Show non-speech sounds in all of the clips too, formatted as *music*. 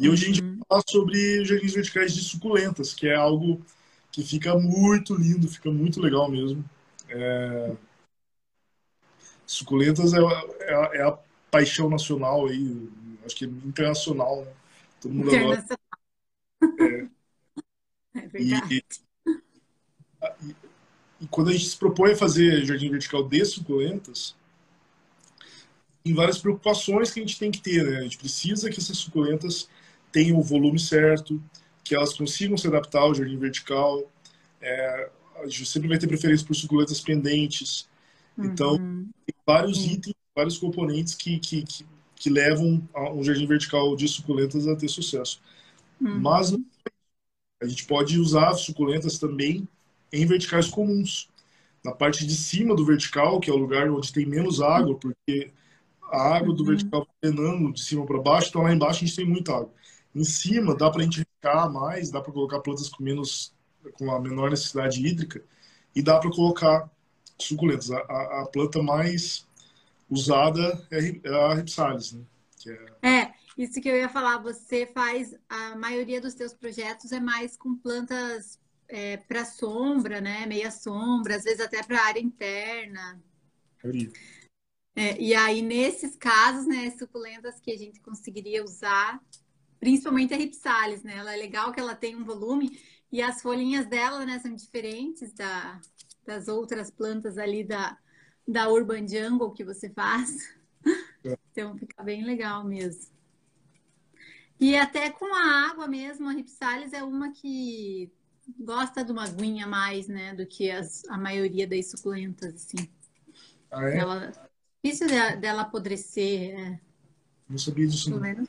E hoje a gente vai falar sobre jardins verticais de suculentas, que é algo que fica muito lindo, fica muito legal mesmo. É... Suculentas é, é, é, a paixão nacional aí, acho que internacional, né? Todo mundo internacional. É, *laughs* é verdade. E, e, e, quando a gente se propõe a fazer jardim vertical de suculentas, tem várias preocupações que a gente tem que ter, né? A gente precisa que essas suculentas tenham o volume certo, que elas consigam se adaptar ao jardim vertical. É, a gente sempre vai ter preferência por suculentas pendentes. Então, uhum. tem vários uhum. itens, vários componentes que, que, que, que, levam um jardim vertical de suculentas a ter sucesso. Uhum. Mas a gente pode usar suculentas também em verticais comuns. Na parte de cima do vertical, que é o lugar onde tem menos água, porque a água do uhum. vertical drenando de cima para baixo, então lá embaixo a gente tem muita água. Em cima dá para a gente recar mais, dá para colocar plantas com menos, com a menor necessidade hídrica e dá para colocar suculentas. A, a, a, planta mais usada é, é a Ripsalis, né? É... é... isso que eu ia falar. Você faz a maioria dos seus projetos é mais com plantas é, para sombra, né? Meia sombra, às vezes até para área interna. É, e aí, nesses casos, né, suculentas que a gente conseguiria usar principalmente a Ripsalis, né? Ela é legal que ela tem um volume e as folhinhas dela, né, são diferentes da, das outras plantas ali da, da Urban Jungle que você faz. *laughs* É. Então fica bem legal mesmo. E até com a água mesmo, a Ripsalis é uma que gosta de uma aguinha mais, né, do que as, a maioria das suculentas, assim. Ah, é? Ela, difícil dela, dela apodrecer. É. Não sabia disso. Pelo menos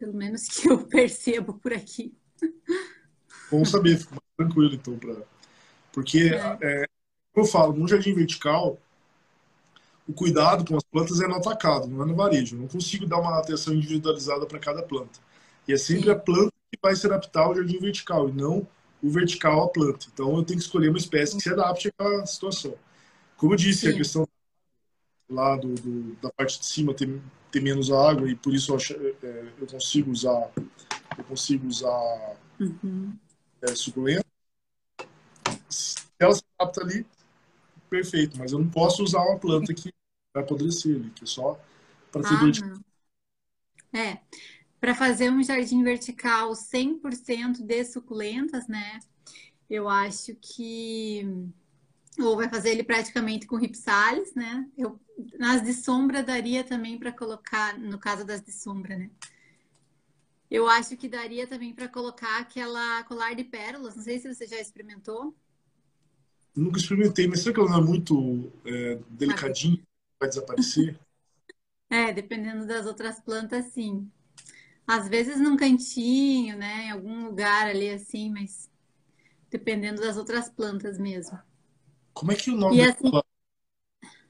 pelo menos que eu *laughs* percebo por aqui. Bom saber, fico mais tranquilo então. Pra... Porque, é. É, como eu falo, no jardim vertical, o cuidado com as plantas é no atacado, não é no varejo. Eu não consigo dar uma atenção individualizada para cada planta. E é sempre Sim. a planta que vai se adaptar ao jardim vertical e não o vertical à planta. Então eu tenho que escolher uma espécie que se adapte à situação. Como eu disse, Sim. a questão lá do, do, da parte de cima ter, ter menos água e por isso eu, acho, é, eu consigo usar eu consigo usar uhum. é, suculenta. Se ela se adapta ali, perfeito, mas eu não posso usar uma planta que vai apodrecer ali, que é só para ter ah, É, para fazer um jardim vertical 100% de suculentas, né? Eu acho que ou vai fazer ele praticamente com ripsales, né? Eu, nas de sombra daria também para colocar, no caso das de sombra, né? Eu acho que daria também para colocar aquela colar de pérolas. Não sei se você já experimentou. nunca experimentei, mas será que ela não é muito é, delicadinha? Vai desaparecer? *laughs* é, dependendo das outras plantas, sim. Às vezes num cantinho, né? Em algum lugar ali assim, mas dependendo das outras plantas mesmo. Como é que o nome assim...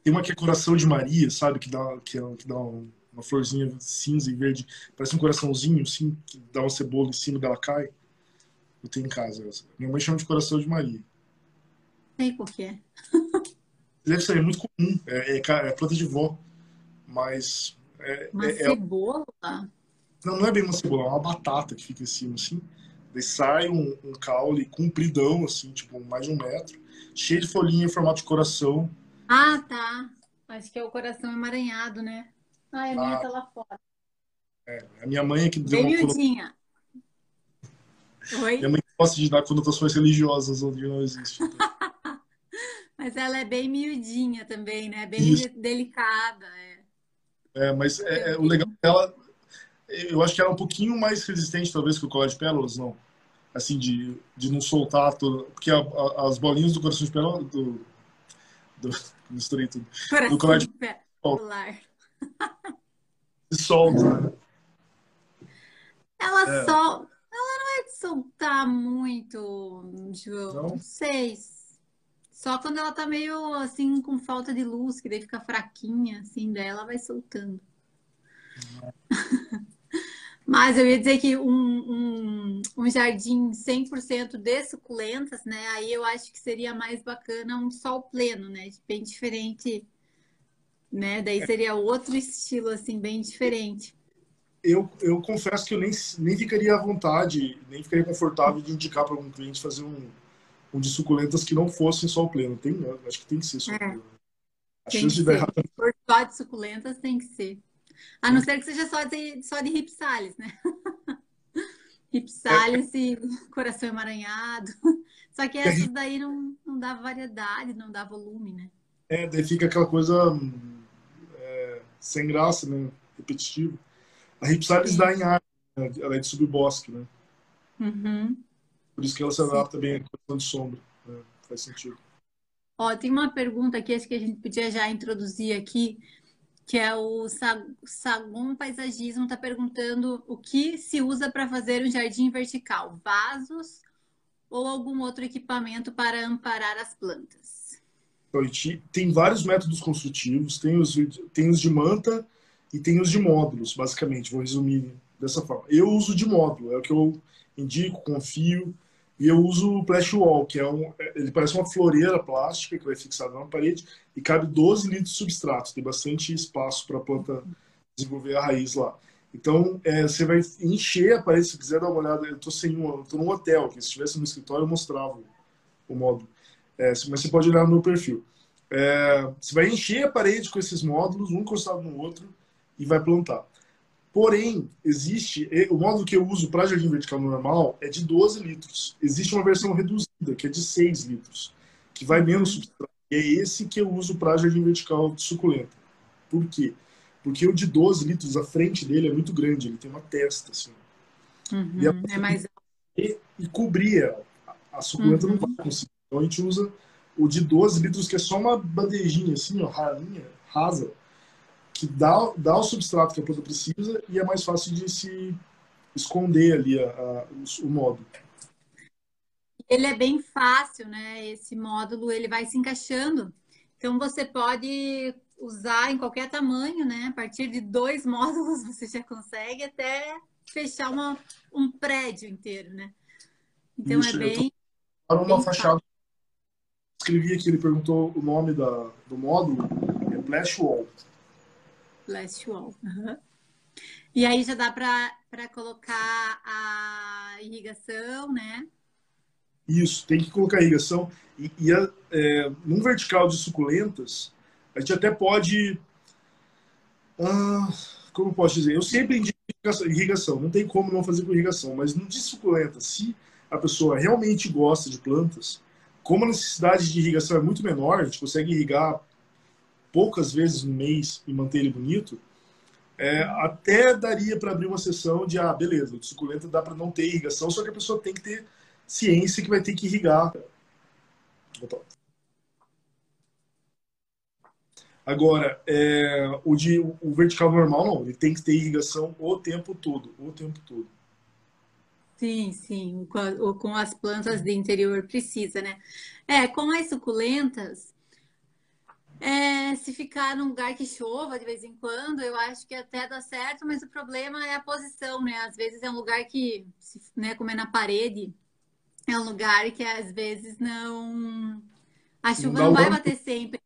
Tem uma que é Coração de Maria, sabe? Que dá, que, é, que dá uma florzinha cinza e verde. Parece um coraçãozinho, assim, que dá uma cebola em cima dela cai. Eu tenho em casa essa. Minha mãe chama de Coração de Maria. Sei por quê. *laughs* Deve ser, é muito comum. É, é, é planta de vó. Mas. É, uma é, é cebola? Não, não é bem uma cebola, é uma batata que fica em cima, assim. Daí sai um, um caule compridão, assim, tipo, mais de um metro cheio de folhinha em formato de coração. Ah, tá. Acho que é o coração emaranhado, né? Ah, a minha ah, tá lá fora. É, a minha mãe é que deu Bem uma miudinha. Oi? Minha mãe gosta de dar conotações religiosas onde não existe. *laughs* mas ela é bem miudinha também, né? Bem Isso. delicada. É, é mas é, é, o legal dela, eu acho que ela é um pouquinho mais resistente, talvez, que o colar de pérolas, não assim, de, de não soltar tudo. Porque a, a, as bolinhas do coração de pérola, do, do, *laughs* misturei tudo. Coração do colar de pérola. Se solta, né? Ela é. Ela não é de soltar muito, João. Não? não sei. Só quando ela tá meio assim, com falta de luz, que daí fica fraquinha, assim, dela vai soltando. *laughs* Mas eu ia dizer que um, um, um jardim 100% de suculentas, né? Aí eu acho que seria mais bacana um sol pleno, né? Bem diferente, né? Daí seria outro estilo, assim, bem diferente. eu, eu confesso que eu nem, nem ficaria à vontade, nem ficaria confortável de indicar para algum cliente fazer um, um de suculentas que não fossem só o pleno. Tem, acho que tem que ser o é. pleno. A tem chance de dar errado. For só de suculentas tem que ser. A não ser que seja só de, só de ripsalis, né? *laughs* ripsalis é. e coração emaranhado. *laughs* Só que essas daí não, não dá variedade, não dá volume, né? É, daí fica aquela coisa é, sem graça, né? Repetitivo. A Ripsalis dá em área, né? ela é de subbosque, né? Uhum. Por isso que ela se adapta Sim. bem à condição de sombra. Né? Faz sentido. Ó, tem uma pergunta aqui, acho que a gente podia já introduzir aqui, que é o Sagon Paisagismo está perguntando o que se usa para fazer um jardim vertical, vasos ou algum outro equipamento para amparar as plantas? Então, tem vários métodos construtivos, tem os, tem os de manta, e tem os de módulos, basicamente. Vou resumir dessa forma. Eu uso de módulo, é o que eu indico, confio. E eu uso o Flash Wall, que é um. Ele parece uma floreira plástica que vai fixada na parede e cabe 12 litros de substrato. Tem bastante espaço para a planta desenvolver a raiz lá. Então, é, você vai encher a parede, se quiser dar uma olhada. Eu estou sem um, estou num hotel, que se estivesse no escritório eu mostrava o módulo. É, mas você pode olhar no meu perfil. É, você vai encher a parede com esses módulos, um encostado no outro, e vai plantar. Porém, existe, o módulo que eu uso para jardim vertical normal é de 12 litros. Existe uma versão reduzida, que é de 6 litros, que vai menos substrato. E é esse que eu uso para jardim vertical de suculenta. Por quê? Porque o de 12 litros, a frente dele é muito grande, ele tem uma testa, assim. Uhum, e é mais... *laughs* E, e cobrir ela. A suculenta uhum. não vai conseguir. Então a gente usa o de 12 litros, que é só uma bandejinha, assim, ó, ralinha, rasa, que dá, dá o substrato que a planta precisa e é mais fácil de se esconder ali a, a, o, o módulo. Ele é bem fácil, né? Esse módulo ele vai se encaixando. Então você pode usar em qualquer tamanho, né? A partir de dois *laughs* módulos você já consegue até fechar uma, um prédio inteiro, né? Então é bem. Para uma fachada. Escrevi aqui, ele perguntou o nome da, do módulo, é Blast Wall. Blast Wall. Uhum. E aí já dá para colocar a irrigação, né? Isso, tem que colocar irrigação. E, e a, é, num vertical de suculentas, a gente até pode. Ah, como posso dizer? Eu sempre indico irrigação, não tem como não fazer com irrigação, mas no de suculentas, se a pessoa realmente gosta de plantas, como a necessidade de irrigação é muito menor, a gente consegue irrigar poucas vezes no mês e manter ele bonito, é, até daria para abrir uma sessão de, ah, beleza, suculenta dá para não ter irrigação, só que a pessoa tem que ter ciência que vai ter que irrigar. Agora, é, o, de, o vertical normal não, ele tem que ter irrigação o tempo todo, o tempo todo. Sim, sim, com, com as plantas de interior precisa, né? É, com as suculentas, é, se ficar num lugar que chova de vez em quando, eu acho que até dá certo, mas o problema é a posição, né? Às vezes é um lugar que, né, como é na parede, é um lugar que às vezes não. A chuva não, não vai bater sempre.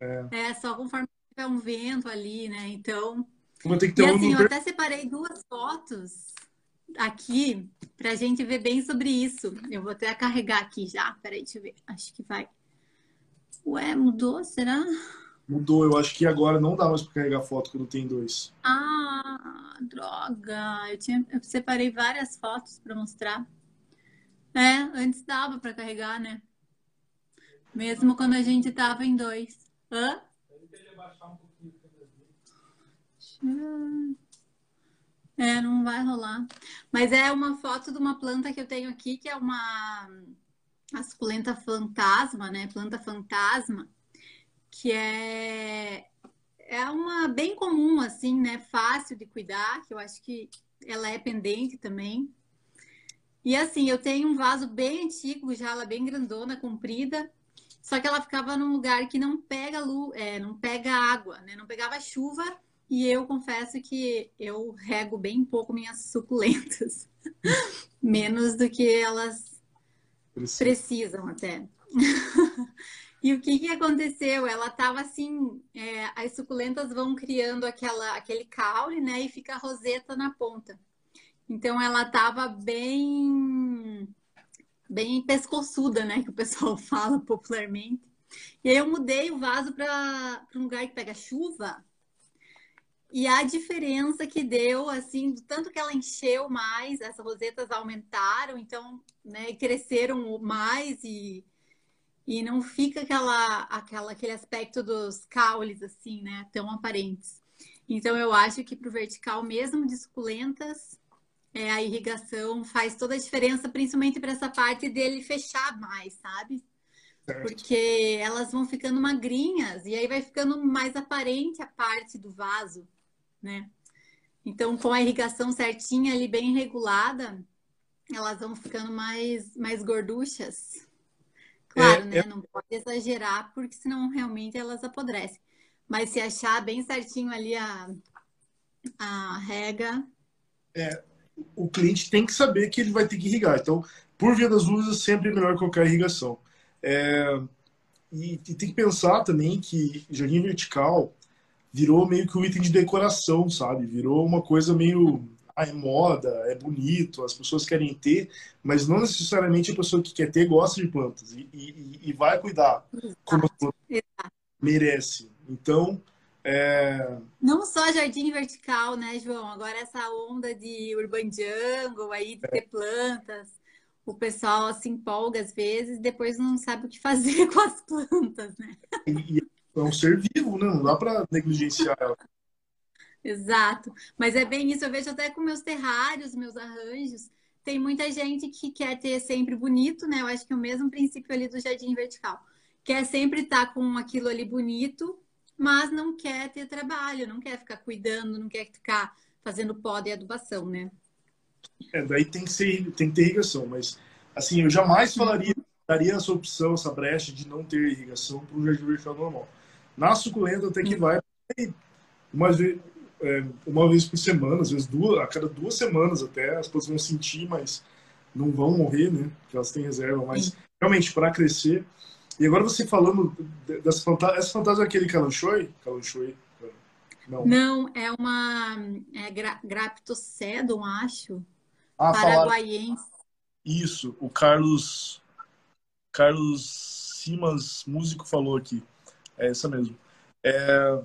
É. é só conforme tiver um vento ali, né? Então. Que ter e assim, um... eu até separei duas fotos aqui pra gente ver bem sobre isso. Eu vou até carregar aqui já. Peraí, deixa eu ver. Acho que vai. Ué, mudou? Será? Mudou, eu acho que agora não dá mais para carregar foto quando tem dois. Ah, droga! Eu, tinha, eu separei várias fotos para mostrar. É, antes dava para carregar, né? Mesmo quando a gente tava em dois. Hã? É, não vai rolar. Mas é uma foto de uma planta que eu tenho aqui, que é uma a suculenta fantasma, né? Planta fantasma, que é é uma bem comum assim, né? Fácil de cuidar, que eu acho que ela é pendente também. E assim, eu tenho um vaso bem antigo, já ela bem grandona, comprida, só que ela ficava num lugar que não pega luz, é, não pega água, né? Não pegava chuva. E eu confesso que eu rego bem pouco minhas suculentas, *laughs* menos do que elas Precisam, Precisam até. *laughs* E o que, que aconteceu? Ela estava assim, é, as suculentas vão criando aquela, aquele caule, né? E fica a roseta na ponta. Então ela estava bem, bem pescoçuda, né? Que o pessoal *laughs* fala popularmente. E aí eu mudei o vaso para um lugar que pega chuva. E a diferença que deu, assim, do tanto que ela encheu mais, as rosetas aumentaram, então, né, cresceram mais e, e não fica aquela, aquela, aquele aspecto dos caules, assim, né, tão aparentes. Então, eu acho que para o vertical, mesmo de suculentas, é, a irrigação faz toda a diferença, principalmente para essa parte dele fechar mais, sabe? Certo. Porque elas vão ficando magrinhas e aí vai ficando mais aparente a parte do vaso né? Então, com a irrigação certinha ali, bem regulada, elas vão ficando mais, mais gorduchas. Claro, é, né? É... Não pode exagerar, porque senão realmente elas apodrecem. Mas se achar bem certinho ali a, a rega. É, o cliente tem que saber que ele vai ter que irrigar. Então, por via das luzes, sempre é melhor colocar irrigação. É, e, e, tem que pensar também que jardim vertical virou meio que um item de decoração, sabe? Virou uma coisa meio. Ah, é moda, é bonito, as pessoas querem ter, mas não necessariamente a pessoa que quer ter gosta de plantas e, e, e vai cuidar como as plantas merece. Então. É... Não só jardim vertical, né, João? Agora essa onda de urban jungle aí, de ter plantas. O pessoal se empolga às vezes, depois não sabe o que fazer *laughs* com as plantas, né? E, é um ser vivo, né? Não dá para negligenciar ela. Exato. Mas é bem isso. Eu vejo até com meus terrários, meus arranjos. Tem muita gente que quer ter sempre bonito, né? Eu acho que é o mesmo princípio ali do jardim vertical. Quer sempre estar tá com aquilo ali bonito, mas não quer ter trabalho, não quer ficar cuidando, não quer ficar fazendo poda e adubação, né? É, daí tem que, ser, tem que ter irrigação, mas assim, eu jamais falaria, daria essa opção, essa brecha de não ter irrigação para um jardim vertical normal. Na suculenta até que vai uma vez, é, uma vez por semana, às vezes duas, a cada duas semanas até, as pessoas vão sentir, mas não vão morrer, né? Porque elas têm reserva, mas realmente para crescer. E agora você falando dessa fantasia, essa fantasia é aquele calanchoi? Calanchoi? Não. Não, é uma é gra, Graptocedon, acho. Ah, paraguaiense. Isso, o Carlos Carlos Simas, músico, falou aqui. É essa mesmo. É,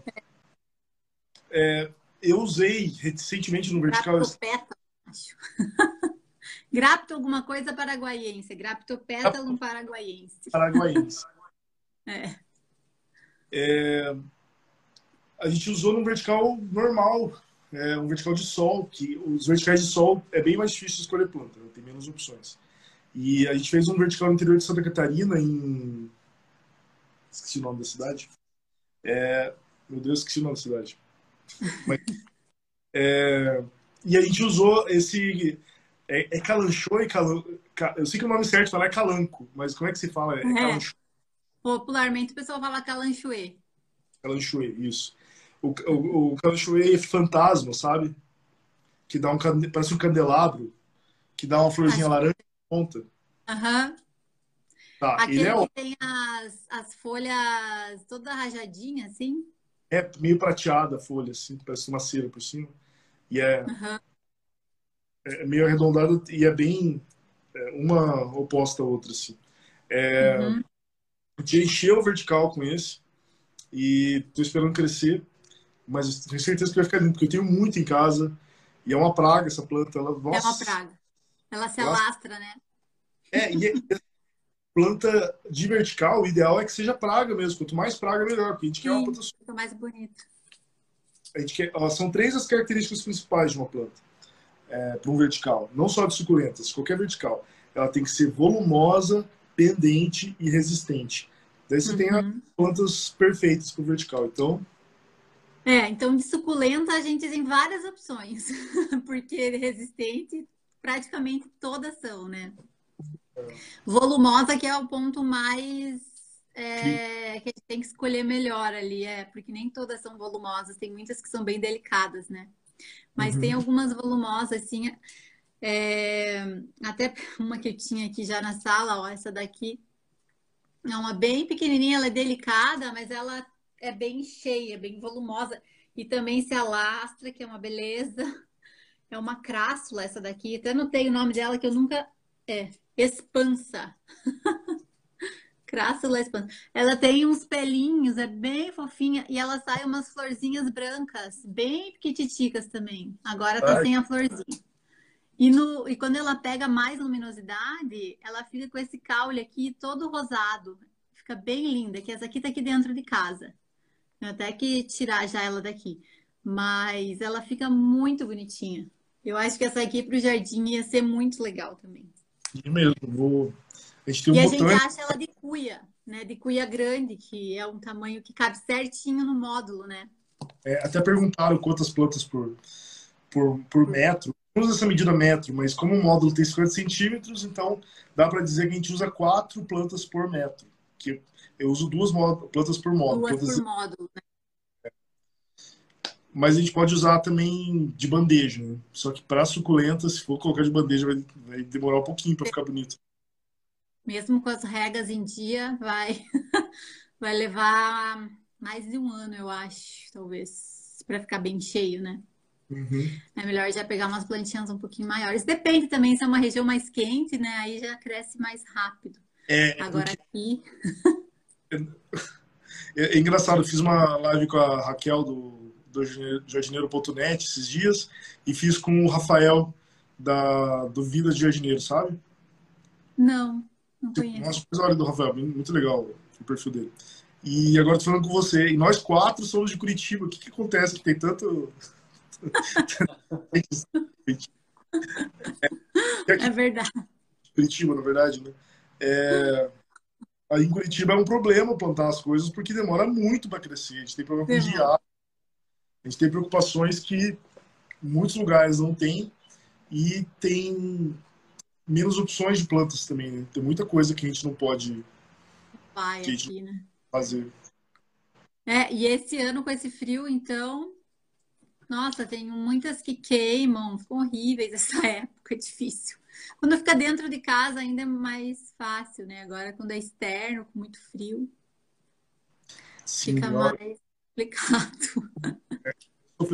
é, eu usei recentemente no vertical. Graptopétalo, acho. *laughs* Grapto alguma coisa paraguaiense. Graptopétalo paraguaiense. Paraguaiense. *laughs* é. é. A gente usou no vertical normal, é, um vertical de sol, que os verticais de sol é bem mais difícil de escolher planta, né? tem menos opções. E a gente fez um vertical no interior de Santa Catarina, em esqueci o nome da cidade. É, meu Deus, esqueci o nome da cidade. Mas, *laughs* é, e a gente usou esse. É, é calanchô e calan, Eu sei que o nome certo fala é calanco, mas como é que se fala? É, é. Popularmente o pessoal fala calanchoê. Calanchoê, isso. O, o, o calanchoê é fantasma, sabe? Que dá um, parece um candelabro, que dá uma florzinha Acho... laranja na ponta. Aham. Uhum. Tá, Aquele é... que tem as, as folhas toda rajadinha, assim? É meio prateada a folha, assim, parece uma cera por cima. E é, uhum. é meio arredondada e é bem é, uma oposta à outra, assim. É, uhum. A gente encheu o vertical com esse e tô esperando crescer, mas tenho certeza que vai ficar lindo, porque eu tenho muito em casa e é uma praga essa planta. Ela, nossa, é uma praga. Ela se alastra, né? É, e é, planta de vertical, o ideal é que seja praga mesmo. Quanto mais praga, melhor, porque a gente Sim, quer uma planta. Quanto mais bonito. A gente quer, são três as características principais de uma planta é, para um vertical. Não só de suculentas, qualquer vertical. Ela tem que ser volumosa, pendente e resistente. Daí você uhum. tem as plantas perfeitas para o vertical. Então. É, então de suculenta a gente tem várias opções, *laughs* porque resistente praticamente todas são, né? Volumosa que é o ponto mais é, que a gente tem que escolher melhor ali, é, porque nem todas são volumosas, tem muitas que são bem delicadas, né? Mas uhum. tem algumas volumosas, assim, é, até uma que eu tinha aqui já na sala, ó, essa daqui, É uma bem pequenininha, ela é delicada, mas ela é bem cheia, bem volumosa. E também se alastra, que é uma beleza. É uma crássula essa daqui. Até notei o nome dela que eu nunca. É, espansa. *laughs* crássula espansa. Ela tem uns pelinhos, é bem fofinha. E ela sai umas florzinhas brancas, bem pequititicas também. Agora tá Ai. sem a florzinha. E, no, e quando ela pega mais luminosidade, ela fica com esse caule aqui todo rosado. Fica bem linda, que essa aqui tá aqui dentro de casa. Eu até que tirar já ela daqui. Mas ela fica muito bonitinha. Eu acho que essa aqui para o jardim ia ser muito legal também. E mesmo, vou. A gente tem um e botão... a gente acha ela de cuia, né? De cuia grande, que é um tamanho que cabe certinho no módulo, né? É, até perguntaram quantas plantas por, por, por metro. Não usa essa medida metro, mas como o módulo tem 50 centímetros, então dá para dizer que a gente usa quatro plantas por metro. Que eu uso duas plantas por módulo. Duas por módulo, né? Mas a gente pode usar também de bandeja. Né? Só que para suculenta, se for colocar de bandeja, vai, vai demorar um pouquinho para ficar bonito. Mesmo com as regas em dia, vai, *laughs* vai levar mais de um ano, eu acho, talvez, para ficar bem cheio, né? Uhum. É melhor já pegar umas plantinhas um pouquinho maiores. Depende também se é uma região mais quente, né? Aí já cresce mais rápido. É, Agora porque... aqui. *laughs* é, é engraçado, eu fiz uma live com a Raquel do do jardineiro.net esses dias e fiz com o Rafael da, do Vida de Jardineiro, sabe? Não, não tipo, conheço. Nossa, coisa olha do Rafael, muito legal o perfil dele. E agora tô falando com você. E nós quatro somos de Curitiba. O que, que acontece que tem tanto. é, *laughs* é verdade. Curitiba, na verdade, né? É, aí em Curitiba é um problema plantar as coisas porque demora muito para crescer. A gente tem problema com diário, a gente tem preocupações que muitos lugares não têm e tem menos opções de plantas também. Né? Tem muita coisa que a gente não pode Vai aqui, né? fazer. É, e esse ano com esse frio, então, nossa, tem muitas que queimam, ficam horríveis *laughs* essa época, é difícil. Quando fica dentro de casa ainda é mais fácil, né? Agora quando é externo, com muito frio, Sim, fica mais complicado. *laughs*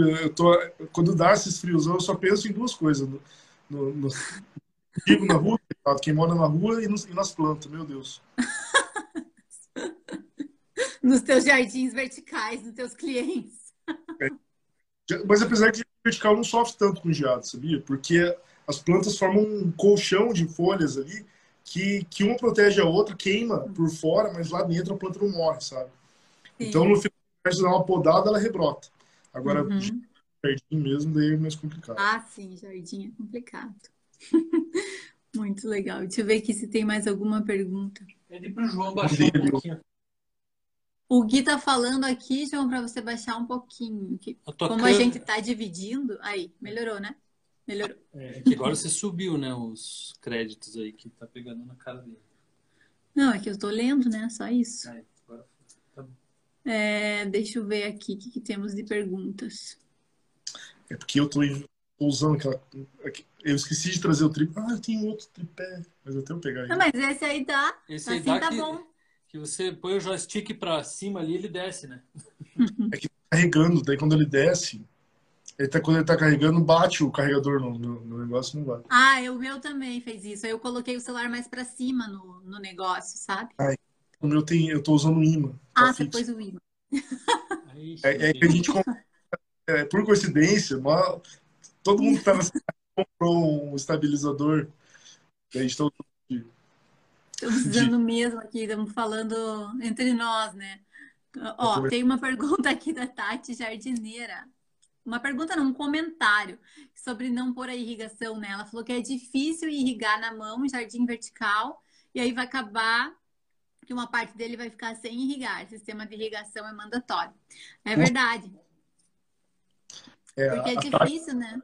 Eu tô, quando dá esses frios, eu só penso em duas coisas. No, no, no *laughs* na rua, quem mora na rua e, nos, e nas plantas, meu Deus. *laughs* nos teus jardins verticais, nos teus clientes. É. Mas apesar que vertical não sofre tanto com geado, sabia? Porque as plantas formam um colchão de folhas ali que, que uma protege a outra, queima por fora, mas lá dentro a planta não morre, sabe? Sim. Então, no final, de dar uma podada, ela rebrota. Agora, uhum. jardim mesmo, daí é mais complicado. Ah, sim, jardim é complicado. *laughs* Muito legal. Deixa eu ver aqui se tem mais alguma pergunta. Pede para o João baixar um pouquinho. O Gui tá falando aqui, João, para você baixar um pouquinho. Que, como a gente tá dividindo, aí, melhorou, né? Melhorou. É, é que agora você subiu, né, os créditos aí que tá pegando na cara dele. Não, é que eu tô lendo, né? Só isso. É. É, deixa eu ver aqui o que, que, temos de perguntas. É porque eu tô usando aquela. Eu esqueci de trazer o tripé. Ah, eu tenho outro tripé. Mas eu tenho que pegar aí. Não, mas esse aí dá. Esse assim aí dá tá que... bom que você põe o joystick para cima ali, ele desce, né? É que tá carregando, daí quando ele desce, ele tá, quando ele tá carregando, bate o carregador no, no, no negócio, não bate. Ah, o meu também fez isso. Eu coloquei o celular mais para cima no, no negócio, sabe? Ai, o meu tem, eu tô usando o imã. Ah, você pôs o imã. é, é, que a gente, é, por coincidência, mas, todo mundo que tá nessa *laughs* comprou um estabilizador. E a gente tá Estamos usando mesmo aqui, estamos falando entre nós, né? Ó, tem uma pergunta aqui da Tati Jardineira. Uma pergunta, não, um comentário sobre não pôr a irrigação nela. Ela falou que é difícil irrigar na mão, jardim vertical, e aí vai acabar que uma parte dele vai ficar sem irrigar. O sistema de irrigação é mandatório. É verdade. É, Porque é difícil, Tati... né?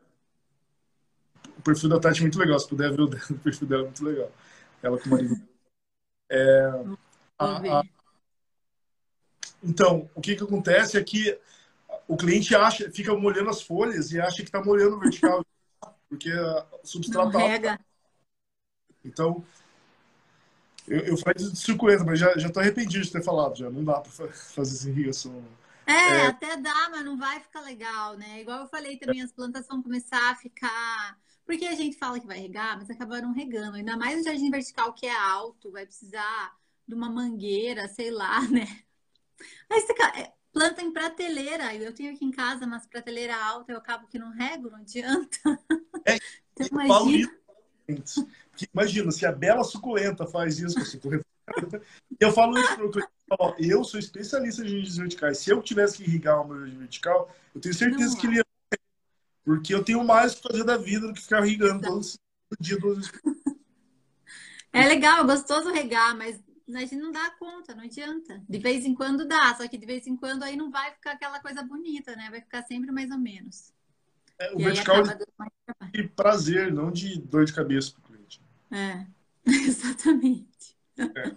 O perfil da Tati é muito legal. Se puder ver o *laughs* perfil dela, é muito legal. Ela com o marido é, a, a... Então, o que, que acontece é que o cliente acha, fica molhando as folhas e acha que está molhando o vertical, *laughs* porque o substrato. Então, Eu, eu falei de suculenta, mas já, já tô arrependido de ter falado, já. Não dá para fazer essa irrigação. É, é, até dá, mas não vai ficar legal, né? Igual eu falei também, as plantas vão começar a ficar. Porque a gente fala que vai regar, mas acabaram regando. Ainda mais no jardim vertical que é alto, vai precisar de uma mangueira, sei lá, *laughs* né? Mas é, planta em prateleira. Eu tenho aqui em casa umas prateleiras altas, eu acabo que não rego, não adianta. É, *laughs* então, imagina. Imagina, se a bela suculenta faz isso com eu falo isso pro cliente, eu sou especialista em jardins verticais. Se eu tivesse que irrigar o meu jardim vertical, eu tenho certeza não, que ele ia porque eu tenho mais que fazer da vida do que ficar irrigando todo dia, duas É legal, é gostoso regar, mas a gente não dá conta, não adianta. De vez em quando dá, só que de vez em quando aí não vai ficar aquela coisa bonita, né? Vai ficar sempre mais ou menos. É, o e vertical é de prazer, não de dor de cabeça para o cliente. É, *laughs* exatamente. É.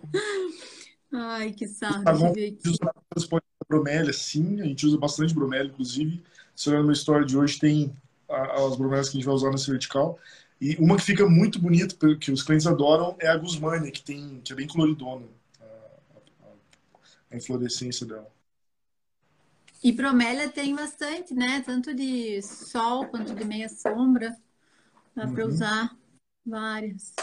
Ai, que saco. Tá bom, usa bromélia, sim, a gente usa bastante bromélia, inclusive. Se olhar no story de hoje, tem as bromélias que a gente vai usar nesse vertical. E uma que fica muito bonita, que os clientes adoram, é a Guzmania, que, tem, que é bem coloridona a, a, a inflorescência dela. E bromélia tem bastante, né? Tanto de sol quanto de meia sombra. Dá uhum. para usar várias.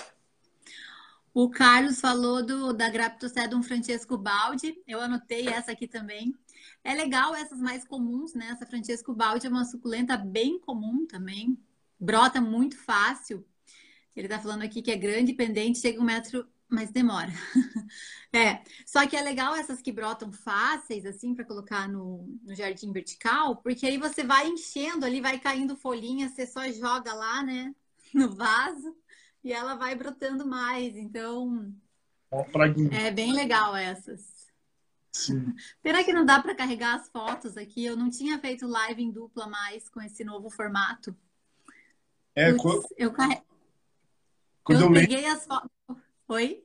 O Carlos falou do, da Graptocedum Francesco Baldi. Eu anotei essa aqui também. É legal essas mais comuns, né? Essa Francesco Baldi é uma suculenta bem comum também. Brota muito fácil. Ele tá falando aqui que é grande, pendente, chega um metro, mas demora. *laughs* é, só que é legal essas que brotam fáceis, assim, para colocar no, no jardim vertical, porque aí você vai enchendo ali, vai caindo folhinha, você só joga lá, né, *laughs* no vaso e ela vai brotando mais. Então, é bem legal essas. Sim. *laughs* Pena que não dá para carregar as fotos aqui. Eu não tinha feito live em dupla mais com esse novo formato. É, Puts, quando... eu carrego. Quando eu, eu peguei lembro... as fotos. Oi?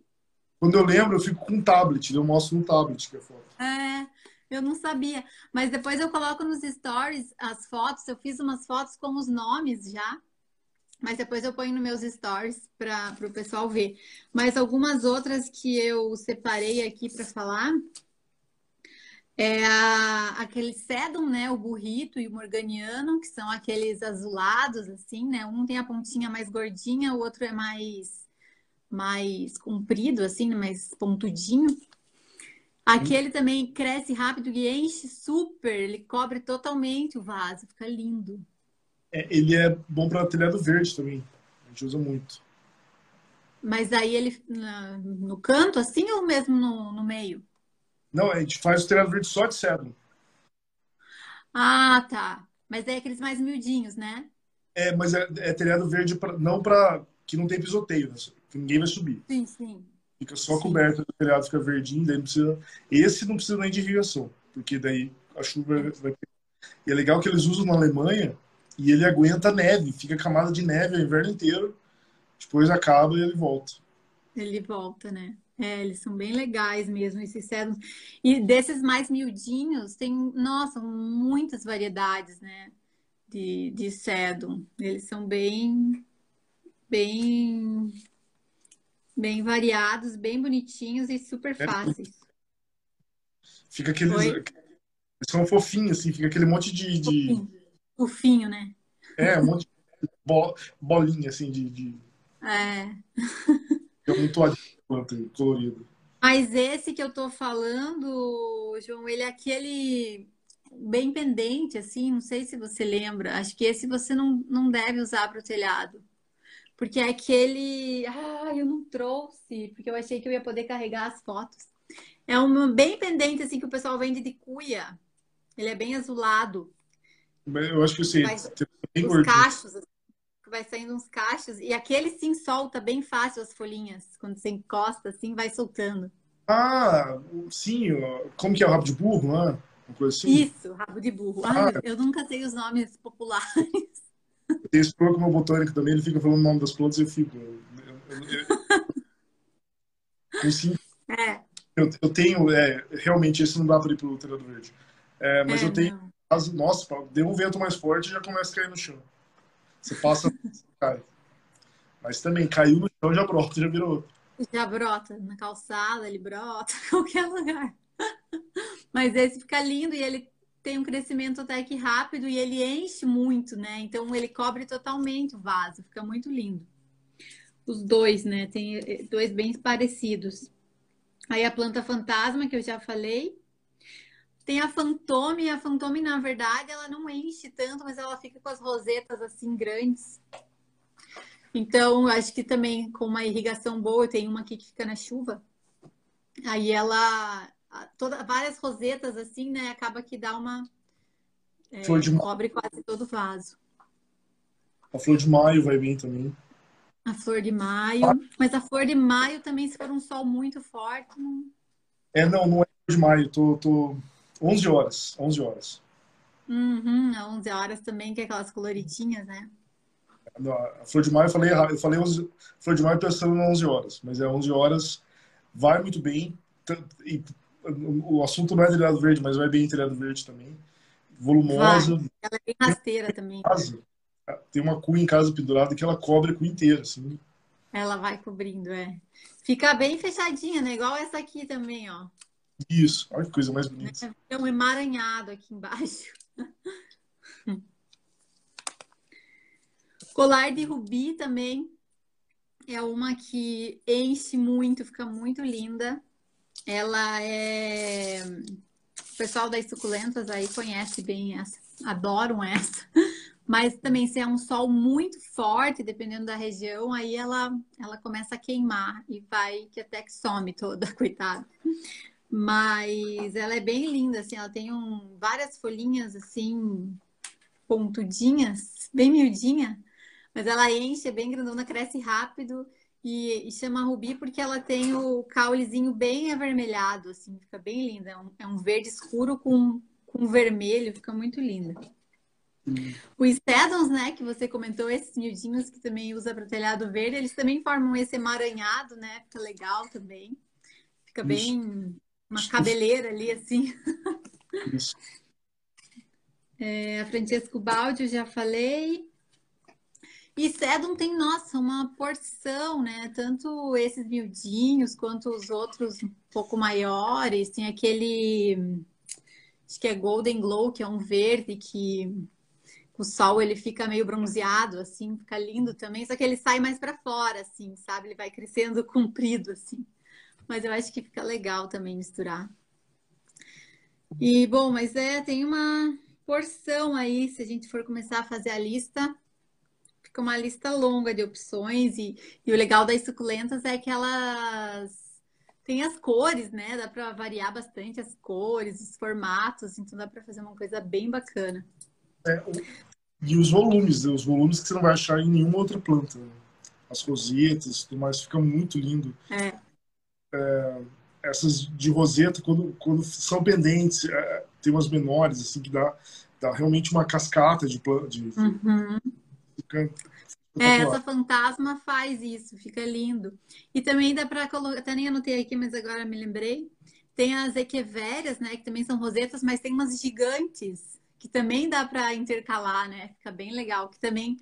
Quando eu lembro, eu fico com um tablet, eu mostro no tablet que é foto. É, eu não sabia. Mas depois eu coloco nos stories as fotos. Eu fiz umas fotos com os nomes já. Mas depois eu ponho nos meus stories para o pessoal ver. Mas algumas outras que eu separei aqui para falar é a, aquele sedum, né? O burrito e o morganiano, que são aqueles azulados, assim, né? Um tem a pontinha mais gordinha, o outro é mais, mais comprido, assim, mais pontudinho. Aquele também cresce rápido e enche super, ele cobre totalmente o vaso, fica lindo. É, ele é bom para telhado verde também. A gente usa muito. Mas aí ele no canto, assim, ou mesmo no, no meio? Não, a gente faz o telhado verde só de cedro. Ah, tá. Mas é aqueles mais miudinhos, né? É, mas é, é telhado verde pra, não para que não tem pisoteio, né? Que ninguém vai subir. Sim, sim. Fica só sim. coberto, o telhado fica verdinho, daí não precisa. Esse não precisa nem de irrigação, porque daí a chuva vai. E é legal que eles usam na Alemanha e ele aguenta neve, fica camada de neve o inverno inteiro, depois acaba e ele volta. Ele volta, né? É, eles são bem legais mesmo, esses cedros. E desses mais miudinhos, tem, nossa, muitas variedades, né? De, de cedro. Eles são bem, bem, bem variados, bem bonitinhos e super é. fáceis. Fica aqueles. Oi? São fofinhos, assim, fica aquele monte de. de fofinho, né? É, um monte de bolinha, assim, de. de... É. É um toalhinho colorido. Mas esse que eu tô falando, João, ele é aquele bem pendente, assim, não sei se você lembra. Acho que esse você não, não deve usar para o telhado. Porque é aquele. Ah, eu não trouxe, porque eu achei que eu ia poder carregar as fotos. É um bem pendente, assim, que o pessoal vende de cuia. Ele é bem azulado. Eu acho que sim. os cachos, assim, vai saindo uns cachos. E aquele sim solta bem fácil as folhinhas. Quando você encosta, assim, vai soltando. Ah, sim. Como que é o rabo de burro, né? Uma coisa assim? Isso, rabo de burro. Ah, Ai, eu nunca sei os nomes populares. Tem esse programa botânico também, ele fica falando o nome das plantas e eu fico. Eu, eu, eu, eu, sim, é. eu, eu tenho, é, realmente, esse não dá para ir pro telhado verde. É, mas é, eu tenho. Não nossa, deu um vento mais forte e já começa a cair no chão. Você passa, cai. Mas também caiu no chão, já brota, já virou outro. Já brota na calçada, ele brota, em *laughs* qualquer lugar. Mas esse fica lindo e ele tem um crescimento até que rápido e ele enche muito, né? Então ele cobre totalmente o vaso, fica muito lindo. Os dois, né? Tem eh, dois bem parecidos. Aí a planta fantasma, que eu já falei. Tem a fantome, a fantome, na verdade, ela não enche tanto, mas ela fica com as rosetas assim grandes. Então, acho que também com uma irrigação boa, tem uma aqui que fica na chuva. Aí ela toda, várias rosetas assim, né? Acaba que dá uma. É, flor de cobre quase todo o vaso. A flor de maio vai bem também. A flor de maio. Mas a flor de maio também, se for um sol muito forte. Não... É, não, não é flor de maio. Tô, tô 11 horas. 11 horas. Uhum, 11 horas também, que é aquelas coloridinhas, né? A flor de maio eu falei errado. Eu falei 11, flor de maio pensando em 11 horas. Mas é 11 horas. Vai muito bem. E o assunto não é telhado verde, mas vai bem telhado verde também. Volumosa. Vai. Ela é bem rasteira também. Casa, tem uma cuia em casa pendurada que ela cobre a cuia inteira, assim. Ela vai cobrindo, é. Fica bem fechadinha, né? Igual essa aqui também, ó. Isso, olha que coisa mais bonita. É um emaranhado aqui embaixo. *laughs* Colar de rubi também é uma que enche muito, fica muito linda. Ela é. O pessoal das suculentas aí conhece bem essa, adoram essa. *laughs* Mas também se é um sol muito forte, dependendo da região, aí ela, ela começa a queimar e vai que até que some toda, *laughs* coitada. Mas ela é bem linda, assim, ela tem um, várias folhinhas assim, pontudinhas, bem miudinha, mas ela enche, é bem grandona, cresce rápido e, e, chama rubi porque ela tem o caulezinho bem avermelhado, assim, fica bem linda. É um, é um verde escuro com, com vermelho, fica muito linda. Hum. Os sedons, né, que você comentou, esses miudinhos que também usa para telhado verde, eles também formam esse emaranhado, né? Fica legal também. Fica bem uma cabeleira ali, assim. *laughs* É, a Francesco Baldi, eu já falei. E Sedum tem, nossa, uma porção, né? Tanto esses miudinhos quanto os outros um pouco maiores. Tem aquele, acho que é Golden Glow, que é um verde que o sol ele fica meio bronzeado, assim, fica lindo também. Só que ele sai mais para fora, assim, sabe? Ele vai crescendo *laughs* comprido, assim. Mas eu acho que fica legal também misturar. E, bom, mas é, tem uma porção aí, se a gente for começar a fazer a lista, fica uma lista longa de opções e, e o legal das suculentas é que elas têm as cores, né? Dá para variar bastante as cores, os formatos, então dá para fazer uma coisa bem bacana. É, e os volumes, né? os volumes que você não vai achar em nenhuma outra planta. Né? As rosetas, tudo mais, fica muito lindo. É. É, essas de roseta, quando, quando são pendentes, é, tem umas menores, assim, que dá, dá realmente uma cascata de, de, uhum. É, essa fantasma faz isso, fica lindo. E também dá para colocar, até nem anotei aqui, mas agora me lembrei. Tem as equevérias, né, que também são rosetas, mas tem umas gigantes que também dá para intercalar, né? Fica bem legal, que também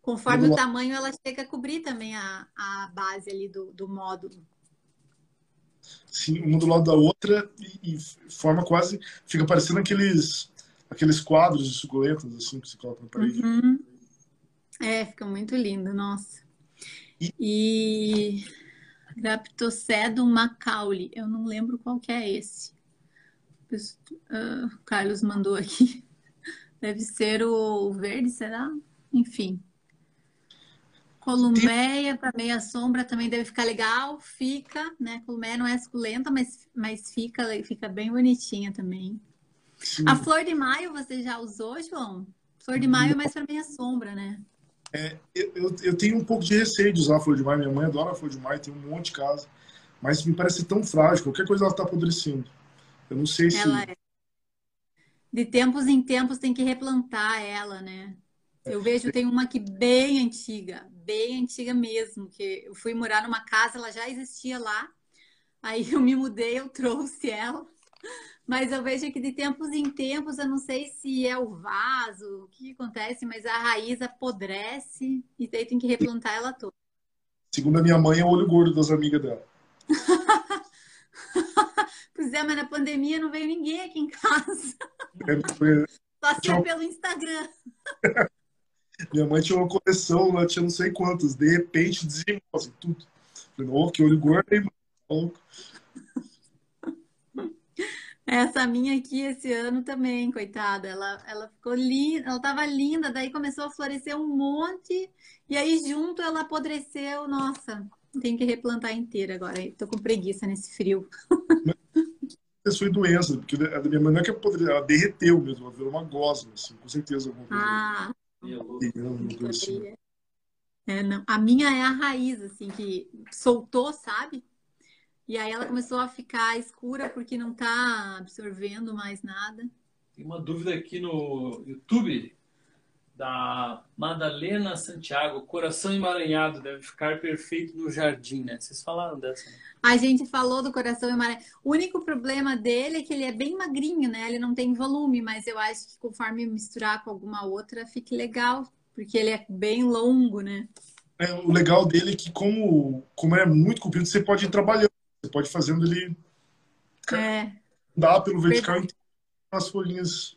conforme o tamanho ela chega a cobrir também a, a base ali do, do módulo. Sim, uma do lado da outra e, e forma quase, fica parecendo aqueles aqueles quadros de suculentas assim que você coloca na parede. Uhum. É, fica muito lindo, nossa. E, Graptocedum macaulay, eu não lembro qual que é esse. Uh, o Carlos mandou aqui. *laughs* Deve ser o verde, será? Enfim. Columbeia para meia sombra também deve ficar legal. Fica, né? Columbeia não é suculenta, mas, mas fica, fica bem bonitinha também. Sim. A flor de maio você já usou, João? Flor de maio é mais para meia sombra, né? É, eu, eu tenho um pouco de receio de usar a flor de maio. Minha mãe adora a flor de maio, tem um monte de casa. Mas me parece tão frágil. Qualquer coisa ela está apodrecendo. Eu não sei se. Ela é. De tempos em tempos tem que replantar ela, né? Eu é. vejo, tem uma aqui bem antiga, bem antiga mesmo, que eu fui morar numa casa, ela já existia lá. Aí eu me mudei, eu trouxe ela. Mas eu vejo que de tempos em tempos, eu não sei se é o vaso, o que acontece, mas a raiz apodrece e daí tem que replantar ela toda. Segundo a minha mãe, é o olho gordo das amigas dela. *laughs* pois é, mas na pandemia não veio ninguém aqui em casa. É. Só se é pelo Instagram. *laughs* minha mãe tinha uma coleção, ela tinha não sei quantas. De repente, dizimou assim, tudo. Falei, oh, que olho gordo, hein, mano? Essa minha aqui esse ano também, coitada. Ela, ela ficou linda, ela tava linda, daí começou a florescer um monte, e aí junto ela apodreceu. Nossa, tem que replantar inteira agora. Tô com preguiça nesse frio. *laughs* Isso foi doença, porque a da minha mãe não é que ela derreteu mesmo, ela virou uma gosma, assim, com certeza. Alguma coisa ah, é, não. A minha é a raiz, assim, que soltou, sabe? E aí ela começou a ficar escura porque não está absorvendo mais nada. Tem uma dúvida aqui no YouTube da Madalena Santiago. Coração emaranhado deve ficar perfeito no jardim, né? Vocês falaram dessa, né? A gente falou do coração emaranhado. O único problema dele é que ele é bem magrinho, né? Ele não tem volume, mas eu acho que conforme misturar com alguma outra, fique legal, porque ele é bem longo, né? É, o legal dele é que, como, como é muito comprido, você pode ir trabalhando você pode fazendo ele é. dá pelo vertical inteiro as folhinhas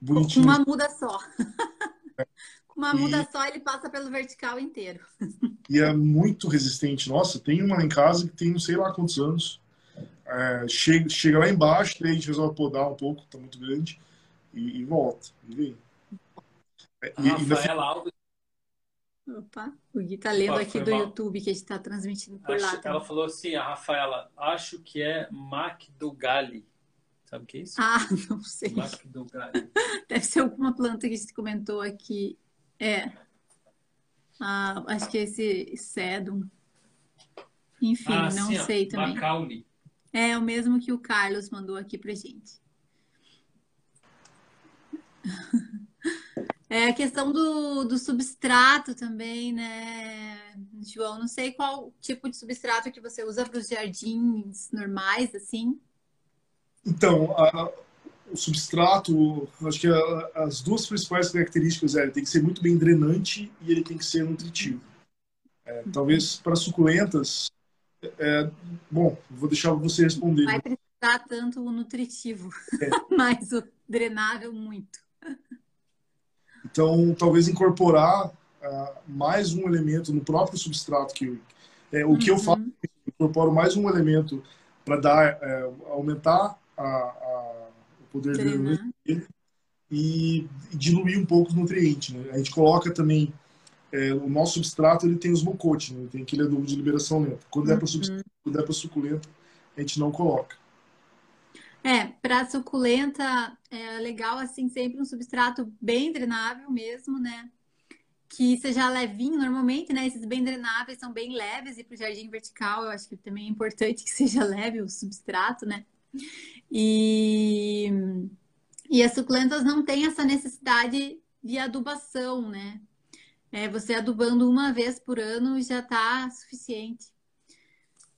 bonitinhas. Com uma muda só. *laughs* É. Com uma muda e... só ele passa pelo vertical inteiro. *laughs* E é muito resistente. Nossa, tem uma em casa que tem não sei lá quantos anos. É, chega, chega lá embaixo, daí a gente resolve podar um pouco, tá muito grande, e, e volta. E vem. É, e, Rafaela Alves Opa, o Gui tá lendo aqui do mal. YouTube que a gente está transmitindo por acho, lá. Também. Ela falou assim, a Rafaela, acho que é Mac do. Sabe o que é isso? Ah, *laughs* não sei. Mac do Gali. *laughs* Deve ser alguma planta que a gente comentou aqui. É. Ah, acho que é esse sedum. Enfim, ah, não sim, sei também. Macaulay. É o mesmo que o Carlos mandou aqui pra gente. *laughs* É a questão do, do substrato também, né, João? Não sei qual tipo de substrato que você usa para os jardins normais, assim. Então, a, o substrato, acho que a, as duas principais características é ele tem que ser muito bem drenante e ele tem que ser nutritivo. É, uhum. talvez para suculentas, é, bom, vou deixar você responder. Vai precisar tanto o nutritivo, é. *laughs* mas o drenável muito. Então, talvez incorporar uh, mais um elemento no próprio substrato que é, o uhum. que eu faço, eu incorporo mais um elemento para dar, é, aumentar a, a, o poder dele e, e diluir um pouco os nutrientes. Né? A gente coloca também é, o nosso substrato ele tem os mocotes, né? tem aquele adubo de liberação lenta. Quando uhum. é para suculenta, a gente não coloca. É, para suculenta é legal assim sempre um substrato bem drenável mesmo, né? Que seja levinho, normalmente, né? Esses bem drenáveis são bem leves e para o jardim vertical eu acho que também é importante que *laughs* seja leve o substrato, né? E, e as suculentas não têm essa necessidade de adubação, né? É, você adubando uma vez por ano já está suficiente.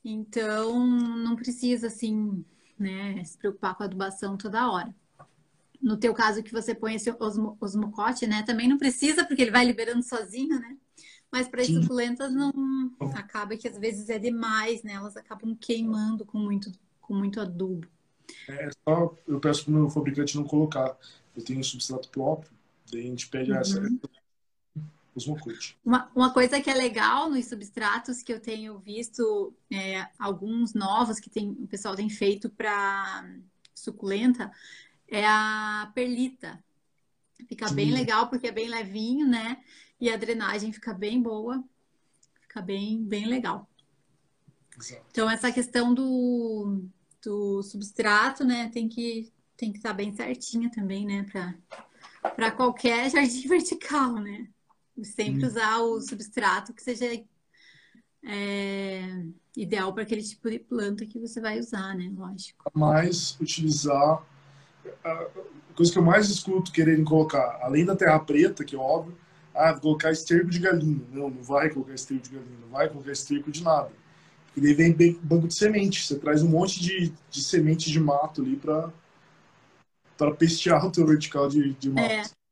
Então, não precisa, assim, né, se preocupar com a adubação toda hora. No teu caso que você põe esse osmo, osmocote, né, também não precisa porque ele vai liberando sozinho, né? Mas para as suculentas não acaba que às vezes é demais, né? Elas acabam queimando com muito com muito adubo. É só eu peço para o meu fabricante não colocar. Eu tenho um substrato próprio, daí a gente pede uhum. essa uma, uma coisa que é legal nos substratos que eu tenho visto, é, alguns novos que tem, o pessoal tem feito para suculenta, é a perlita. Fica Sim. bem legal porque é bem levinho, né? E a drenagem fica bem boa, fica bem, bem legal. Exato. Então, essa questão do, do substrato, né, tem que tem que estar bem certinha também, né, para qualquer *laughs* jardim vertical, né? Sempre hum. usar o substrato que seja é, ideal para aquele tipo de planta que você vai usar, né? Lógico. Mais utilizar. A coisa que eu mais escuto quererem colocar, além da terra preta, que é óbvio, ah, vou colocar esterco de galinha. Não, não vai colocar esterco de galinha, não vai colocar esterco de nada. E daí vem banco de semente. Você traz um monte de, de semente de mato ali para para pestear o teu vertical de, de mato. É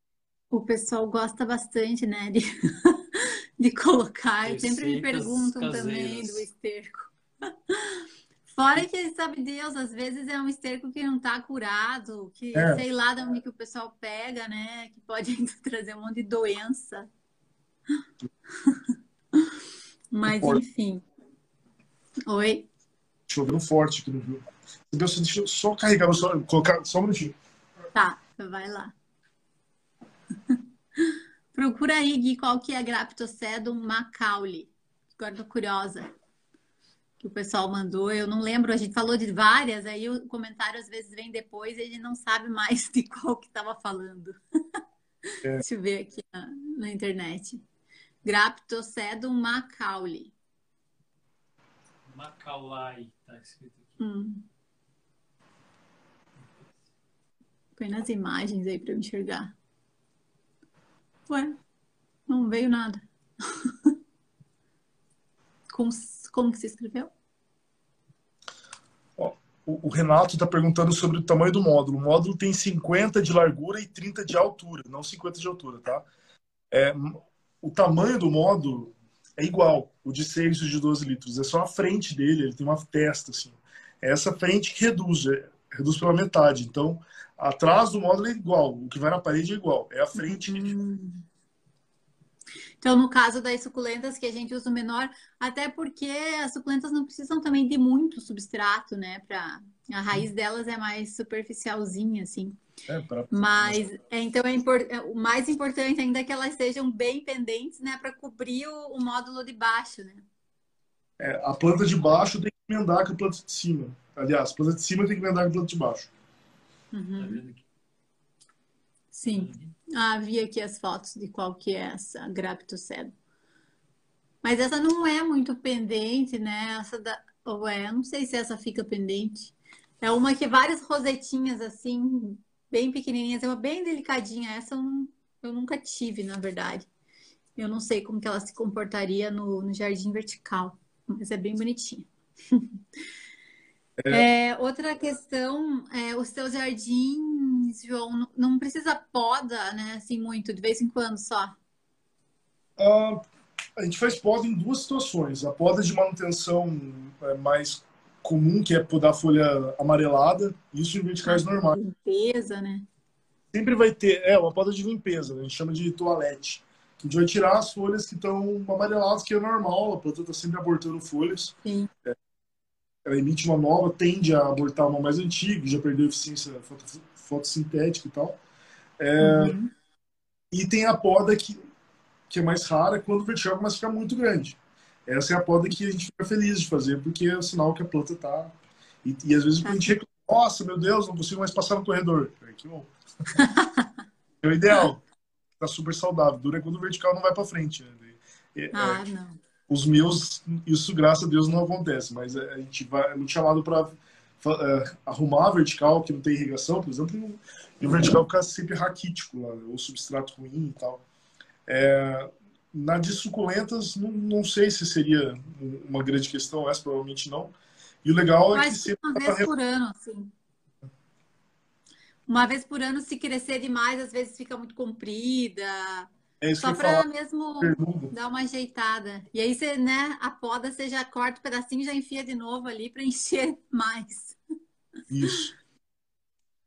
o pessoal gosta bastante, né, de, *laughs* de colocar. Receitas Sempre me perguntam caseiras. também do esterco. Fora que, sabe Deus, às vezes é um esterco que não está curado, que é. sei lá de onde que o pessoal pega, né? Que pode *laughs* trazer um monte de doença. *laughs* Mas, enfim. Oi? Chovendo forte aqui no Rio. Deus, deixa eu só carregar, só, colocar só um minutinho. Tá, vai lá. Procura aí, Gui, qual que é a Graptocedum macaulay. Agora tô curiosa que o pessoal mandou. Eu não lembro, a gente falou de várias, aí o comentário às vezes vem depois e a gente não sabe mais *laughs* de qual que estava falando. É. Deixa eu ver aqui na, na internet. Graptocedum macaulay. Macaulay, tá escrito aqui. Hum. Põe nas imagens aí para eu enxergar. Ué, não veio nada. *laughs* como, como que se escreveu? o Renato está perguntando sobre o tamanho do módulo. O módulo tem 50 de largura e 30 de altura, não 50 de altura, tá? É, o tamanho do módulo é igual, o de 6 e o de 12 litros. É só a frente dele, ele tem uma testa, assim. É essa frente que reduz, é, reduz pela metade. Então, atrás do módulo é igual, o que vai na parede é igual. É a frente hum. Então, no caso das suculentas, que a gente usa o menor, até porque as suculentas não precisam também de muito substrato, né? Pra... A raiz delas é mais superficialzinha, assim. É, pra... Mas, é, então, é import... É, o mais importante ainda é que elas sejam bem pendentes, né? Para cobrir o, o, módulo de baixo, né? É, a planta de baixo tem que emendar com a planta de cima. Aliás, a planta de cima tem que emendar com a planta de baixo. Uhum. Tá Sim. Ah, vi aqui as fotos de qual que é essa Graptoced. Mas essa não é muito pendente, né? Essa da... Ou é, não sei se essa fica pendente. É uma que várias rosetinhas assim, bem pequenininhas, é uma bem delicadinha. Essa eu, não... eu nunca tive, na verdade. Eu não sei como que ela se comportaria no, no jardim vertical, mas é bem bonitinha. *laughs* É. É, outra questão, é, os teus jardins, João, não, não, precisa poda, né? Assim, muito, de vez em quando só. Ah, a gente faz poda em duas situações. A poda de manutenção é mais comum, que é podar folha amarelada, isso em verticais ah, normais. Limpeza, né? Sempre vai ter, é, uma poda de limpeza, né? a gente chama de toalete. A gente vai tirar as folhas que estão amareladas, que é normal, a planta está sempre abortando folhas. Sim. É, ela emite uma nova, tende a abortar uma mais antiga, já perdeu eficiência fotossintética e tal. É, uhum. E tem a poda que, que é mais rara quando o vertical começa a ficar muito grande. Essa é a poda que a gente fica feliz de fazer, porque é o sinal que a planta está. E, e, às vezes a gente reclama, nossa, meu Deus, não consigo mais passar no corredor. É, que bom. *laughs* é o ideal. Está super saudável. Dura quando o vertical não vai para frente. Né? É, ah, não. Os meus, isso graças a Deus não acontece, mas a gente vai é muito chamado para é, arrumar a vertical que não tem irrigação, por exemplo, e o vertical fica sempre raquítico, lá, ou substrato ruim e tal. É, na de suculentas, não, não, sei se seria uma grande questão, essa provavelmente não. E o legal é que sempre. Uma vez por ano, assim. Uma vez por ano, se crescer demais, às vezes fica muito comprida. É Só para mesmo dar uma ajeitada. E aí você, né, a poda você já corta um pedacinho e já enfia de novo ali para *laughs* encher mais. Isso.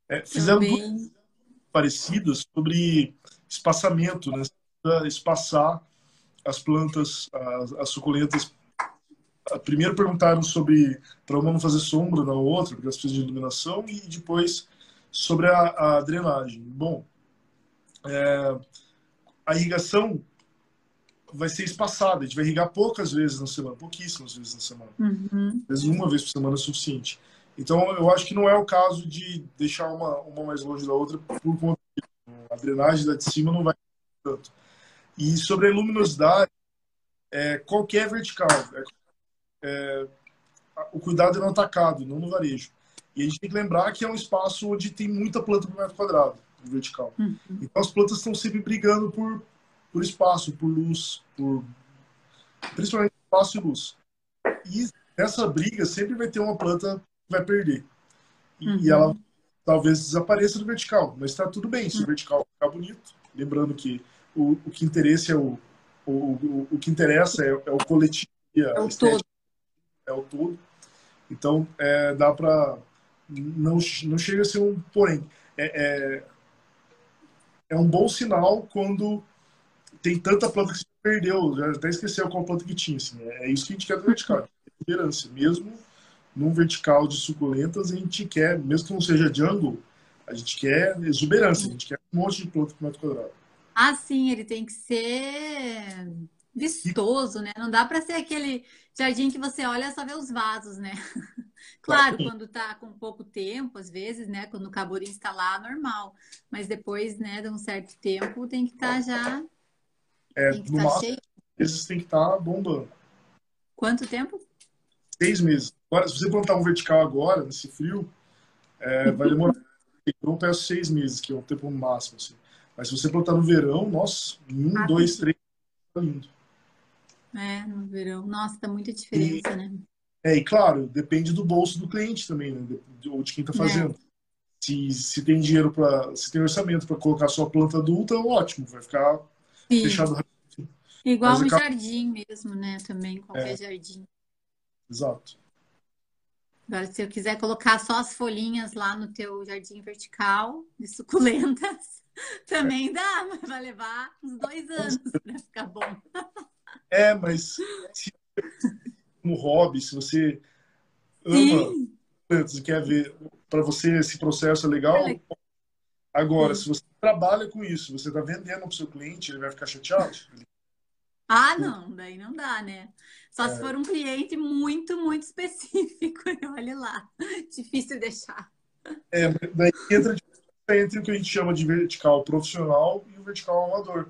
É, fizemos Também... parecidas sobre espaçamento, né? Espaçar as plantas, as, as suculentas. Primeiro perguntaram sobre para uma não fazer sombra na outra, porque elas precisam de iluminação, e depois sobre a, a drenagem. Bom, é, a irrigação vai ser espaçada. A gente vai irrigar poucas vezes na semana, pouquíssimas vezes na semana. Uhum. Às vezes uma vez por semana é suficiente. Então, eu acho que não é o caso de deixar uma, uma mais longe da outra por conta a drenagem da de cima não vai tanto. E sobre a luminosidade, é, qualquer vertical, é, é, o cuidado é no atacado, não no varejo. E a gente tem que lembrar que é um espaço onde tem muita planta por metro quadrado vertical. Uhum. Então as plantas estão sempre brigando por, por espaço, por luz, por principalmente espaço e luz. E essa briga sempre vai ter uma planta que vai perder. E, uhum. ela talvez desapareça do vertical, mas está tudo bem se o vertical ficar bonito. Lembrando que o, o que interessa é o, O, o, o que interessa é, é o coletivo, é o todo. é o todo. Então, é, dá para não, não chega a ser um porém. É, é, é, um bom sinal quando tem tanta planta que se perdeu, já até esqueceu qual planta que tinha. Assim, é, é isso que a gente quer do vertical, tolerância. Mesmo num vertical de suculentas, a gente quer, mesmo que não seja jungle, a gente quer exuberância, a gente quer um monte de planta por metro quadrado. Ah, sim, ele tem que ser vistoso, né? Não dá para ser aquele jardim que você olha só vê os vasos, né? *laughs* Claro, quando tá com pouco tempo, às vezes, né? Quando o caborim está lá, normal. Mas depois, né, de um certo tempo, tem que estar tá já. É, tem que estar tá cheio. Esses tem que estar tá bombando. Quanto tempo? Seis meses. Agora, se você plantar um vertical agora, nesse frio, é, vai demorar. *laughs* então, eu peço seis meses, que é o tempo máximo. Assim. Mas se você plantar no verão, nossa, em um, ah, dois, três, tá lindo. É, no verão. Nossa, tá muita diferença, e, né? É, e claro, depende do bolso do cliente também, né? Ou de quem está fazendo. É. Se, se tem dinheiro para. Se tem orçamento para colocar sua planta adulta, ótimo, vai ficar Sim. fechado. Igual no jardim mesmo, né? Também, qualquer é. jardim. Exato. Agora, se eu quiser colocar só as folhinhas lá no teu jardim vertical de suculentas, *laughs* também dá, mas vai levar uns dois anos para ficar bom. É, mas se, como hobby, se você ama, Sim. quer ver para você esse processo é legal. É legal. Agora, Sim. se você trabalha com isso, você está vendendo para o seu cliente, ele vai ficar chateado? Ah, não, daí não dá, né? Só é. se for um cliente muito, muito específico, *laughs* olha lá, difícil deixar. É, daí entra entre o que a gente chama de vertical profissional e o vertical amador.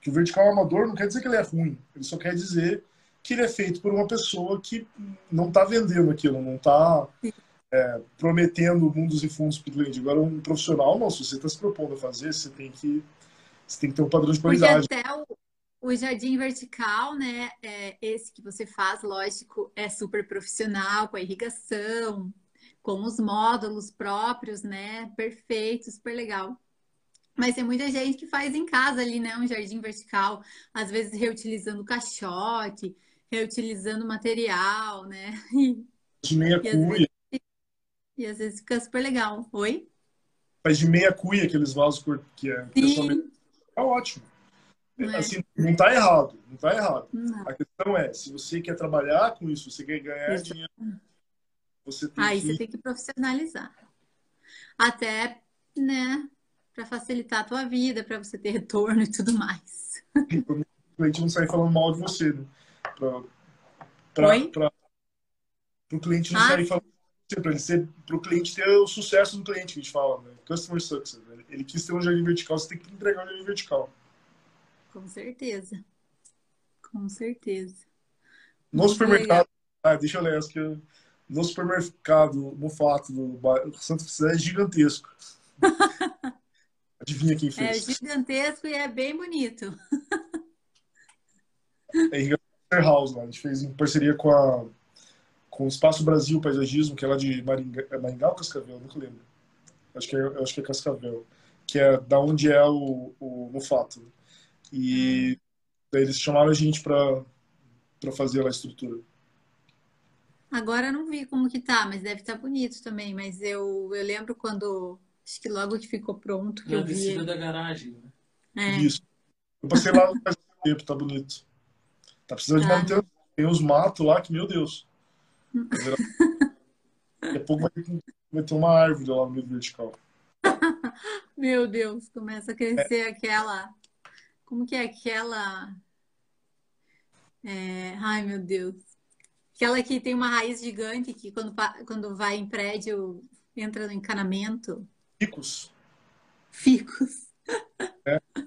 Que o vertical amador não quer dizer que ele é ruim, ele só quer dizer que ele é feito por uma pessoa que não está vendendo aquilo, não está é, prometendo mundos e fundos para o cliente. Agora, um profissional, não, se você está se propondo a fazer, você tem que, você tem que ter um padrão de qualidade. Porque até o, o jardim vertical, né, é, esse que você faz, lógico, é super profissional, com a irrigação, com os módulos próprios, né, perfeito, super legal. Mas tem muita gente que faz em casa ali, né? Um jardim vertical, às vezes reutilizando caixote, reutilizando material, né? *laughs* De meia e cuia. Vezes, e às vezes fica super legal. Oi? Faz de meia cuia aqueles vasos que é Sim. Tá ótimo. Não é? Assim, não tá errado, não tá errado. Não. A questão é, se você quer trabalhar com isso, você quer ganhar Exato. dinheiro, você tem Aí que... você tem que profissionalizar. Até, né, para facilitar a tua vida, para você ter retorno e tudo mais. O cliente não sair falando mal de você, né? Para o cliente não ah. sair falando para ele ser para o cliente ter o sucesso do cliente que a gente fala, né? Customer success. Né? Ele quis ter um jardim vertical, você tem que entregar um jardim vertical. Com certeza. Com certeza. No Muito supermercado, ah, deixa eu ler essa que no supermercado, no fato do Santo José é gigantesco. *laughs* Adivinha quem fez? É gigantesco e é bem bonito. É Irrigação House lá. A gente fez em parceria com a com o Espaço Brasil Paisagismo, que é lá de Maringá, é Maringá ou Cascavel? Nunca lembro. Acho que é, acho que é Cascavel. Que é da onde é o, o Mufato. E daí eles chamaram a gente para fazer lá a estrutura. Agora eu não vi como que tá, mas deve estar tá bonito também. Mas eu, eu lembro quando Acho que logo que ficou pronto, que Na eu vi. da garagem, né? É. Isso. Eu passei lá faz tempo, tá bonito. Tá precisando de ah. manutenção. Tem uns matos lá que, meu Deus. *laughs* Daqui a pouco vai, vai ter uma árvore lá no meio vertical. *laughs* meu Deus, começa a crescer é. aquela. Como que é aquela. É... Ai, meu Deus. Aquela que tem uma raiz gigante que quando, quando vai em prédio entra no encanamento. Ficos. Ficos. É. *laughs*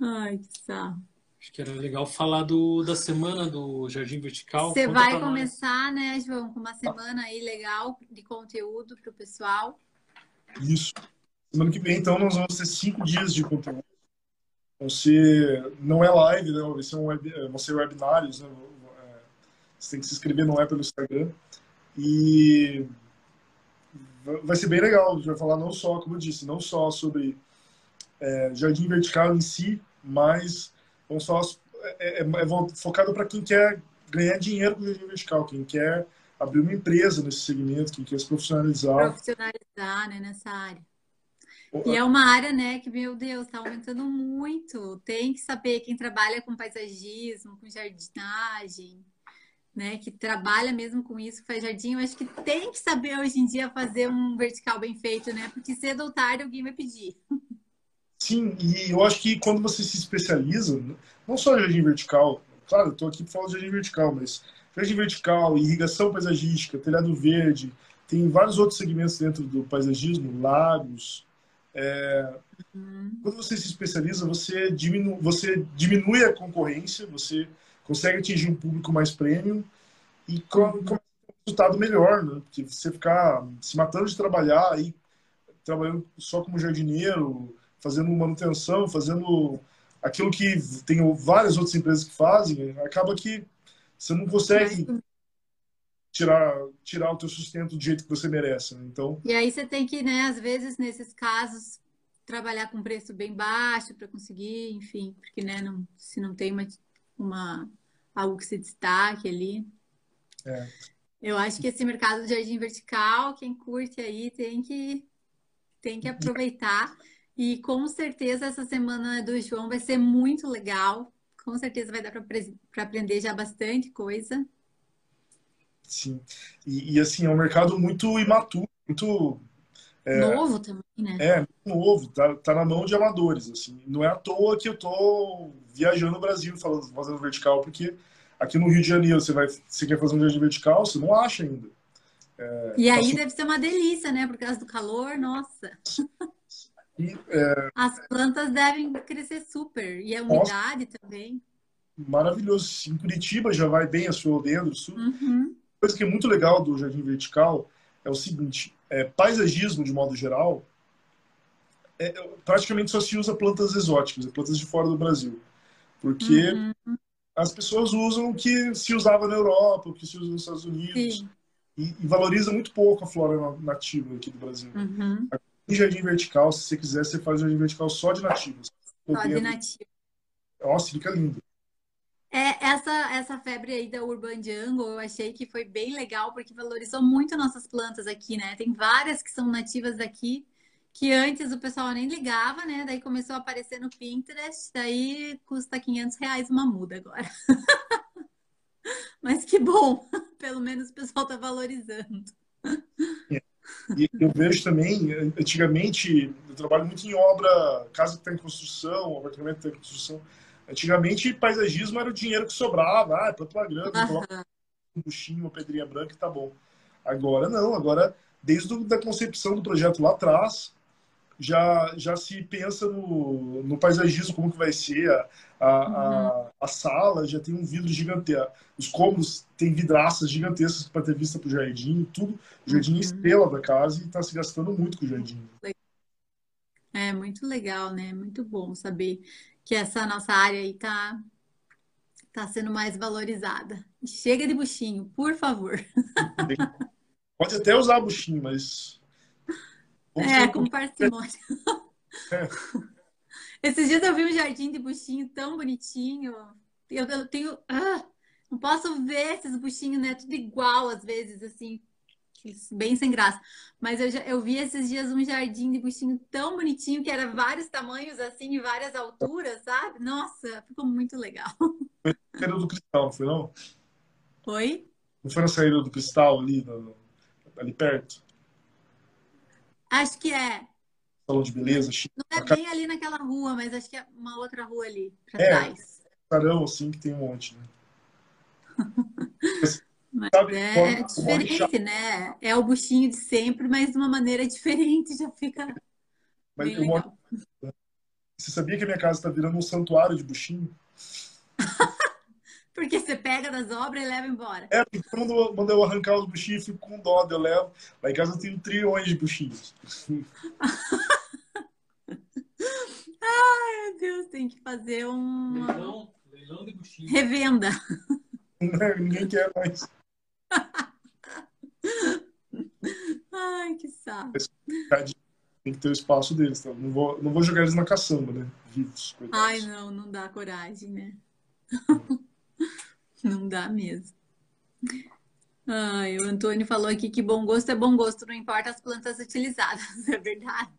Ai, que sarro. Acho que era legal falar do, da semana do Jardim Vertical. Você vai começar, né, João, com uma semana aí legal de conteúdo para o pessoal. Isso. Semana que vem, então, nós vamos ter cinco dias de conteúdo. Vão ser, não é live, né? Vão ser, um web, vão ser webinários, né? É, você tem que se inscrever, não é pelo Instagram. E vai ser bem legal. A gente vai falar não só, como eu disse, não só sobre é, jardim vertical em si, mais, falar, é, é, é focado para quem quer ganhar dinheiro com o jardim vertical, quem quer abrir uma empresa nesse segmento, quem quer se profissionalizar. Profissionalizar, né, nessa área. E é uma área, né, que, meu Deus, está aumentando muito. Tem que saber quem trabalha com paisagismo, com jardinagem, né, que trabalha mesmo com isso, faz jardim, eu acho que tem que saber hoje em dia fazer um vertical bem feito, né? Porque cedo ou tarde alguém vai pedir. *laughs* Sim, e eu acho que quando você se especializa, não só jardim vertical, claro, eu estou aqui para falar de jardim vertical, mas jardim vertical, irrigação paisagística, telhado verde, tem vários outros segmentos dentro do paisagismo, lagos, é, uhum. Quando você se especializa, você diminui, você diminui a concorrência, você consegue atingir um público mais premium e com, uhum. com um resultado melhor, né? Porque você ficar se matando de trabalhar aí, trabalhando só como jardineiro, fazendo manutenção, fazendo aquilo que tem várias outras empresas que fazem, acaba que você não consegue tirar, tirar o teu sustento do jeito que você merece. Né? Então. E aí você tem que, né, às vezes, nesses casos, trabalhar com preço bem baixo para conseguir, enfim, porque né, não, se não tem uma, uma algo que se destaque ali. É. Eu acho que esse mercado de jardim vertical, quem curte aí tem que tem que *laughs* aproveitar. E com certeza essa semana do João vai ser muito legal. Com certeza vai dar para aprender já bastante coisa. Sim. E, e, assim, é um mercado muito imaturo, muito. É, novo também, né? É, novo, tá, tá na mão de amadores, assim. Não é à toa que eu tô viajando no Brasil falando, fazendo vertical, porque aqui no Rio de Janeiro você, vai, você quer fazer um jardim vertical, você não acha ainda. É, e aí tá deve ser uma delícia, né? Por causa do calor, nossa. *laughs* E, é... As plantas devem crescer super. E a umidade nossa. também. Maravilhoso. Em Curitiba já vai bem a sua dentro. Uhum coisa que é muito legal do jardim vertical é o seguinte: é, paisagismo, de modo geral, é, praticamente só se usa plantas exóticas, plantas de fora do Brasil. Porque uhum. as pessoas usam o que se usava na Europa, o que se usa nos Estados Unidos. E, e, valoriza muito pouco a flora nativa aqui do Brasil. Uhum. Jardim vertical, se você quiser, você faz um jardim vertical só de nativos. Só de nativos. Nossa, fica lindo. É, essa, essa febre aí da Urban Jungle, eu achei que foi bem legal, porque valorizou muito nossas plantas aqui, né? Tem várias que são nativas daqui, que antes o pessoal nem ligava, né? Daí começou a aparecer no Pinterest, daí custa 500 reais uma muda agora. *laughs* Mas que bom, *laughs* pelo menos o pessoal está valorizando. E eu vejo também, antigamente, eu trabalho muito em obra, casa que está em construção, apartamento que está em construção. Antigamente, paisagismo era o dinheiro que sobrava. Ah, planta uma grama, coloca um buchinho, uma pedrinha branca e tá bom. Agora não, agora, desde a concepção do projeto lá atrás, já, já se pensa no, no paisagismo, como que vai ser a, a, uhum. a, a, sala, já tem um vidro gigantesco. Os cômodos têm vidraças gigantescas para ter vista para o jardim, tudo. O jardim é uhum. é estrela da casa e está se gastando muito com o jardim. É muito legal, né? Muito bom saber que essa nossa área aí tá, tá sendo mais valorizada. Chega de buchinho, por favor. Pode até usar buchinho, mas. É, com parcimônia. É. *laughs* Esses dias eu vi um jardim de buchinho tão bonitinho. Eu, eu tenho. Ah, não posso ver esses buchinhos, né? Tudo igual às vezes, assim bem sem graça. Mas eu, já, eu vi esses dias um jardim de buchinho tão bonitinho que era vários tamanhos assim e várias alturas, sabe? Nossa, ficou muito legal. Foi na saída do cristal, foi não? Oi? Não foi na saída do cristal ali, ali perto? Acho que é. Salão de beleza. Não é bem ali naquela rua, mas acho que é uma outra rua ali, pra é, trás. Carão, assim, que tem um monte, né? *laughs* Mas Sabe, é diferente, né? É o buchinho de sempre, mas de uma maneira *laughs* diferente, já fica. Mas bem legal. Você sabia que a minha casa está virando um santuário de buchinho? *laughs* porque você pega das obras e leva embora. É, porque quando, quando eu arrancar os buchinhos, eu fico com dó, eu levo. Lá em casa eu tenho trilhões de buchinhos. *laughs* Ai, meu Deus, tem que fazer um. Leilão, leilão de buchinho. Revenda. Ninguém quer mais. *laughs* Ai, que saco. tem que ter o espaço deles. Tá? Não, vou, não vou jogar eles na caçamba, né? Vivos. Coitados. Ai, não, não dá coragem, né? *laughs* não dá mesmo. Ai, o Antônio falou aqui que bom gosto é bom gosto, não importa as plantas utilizadas, *laughs* é verdade.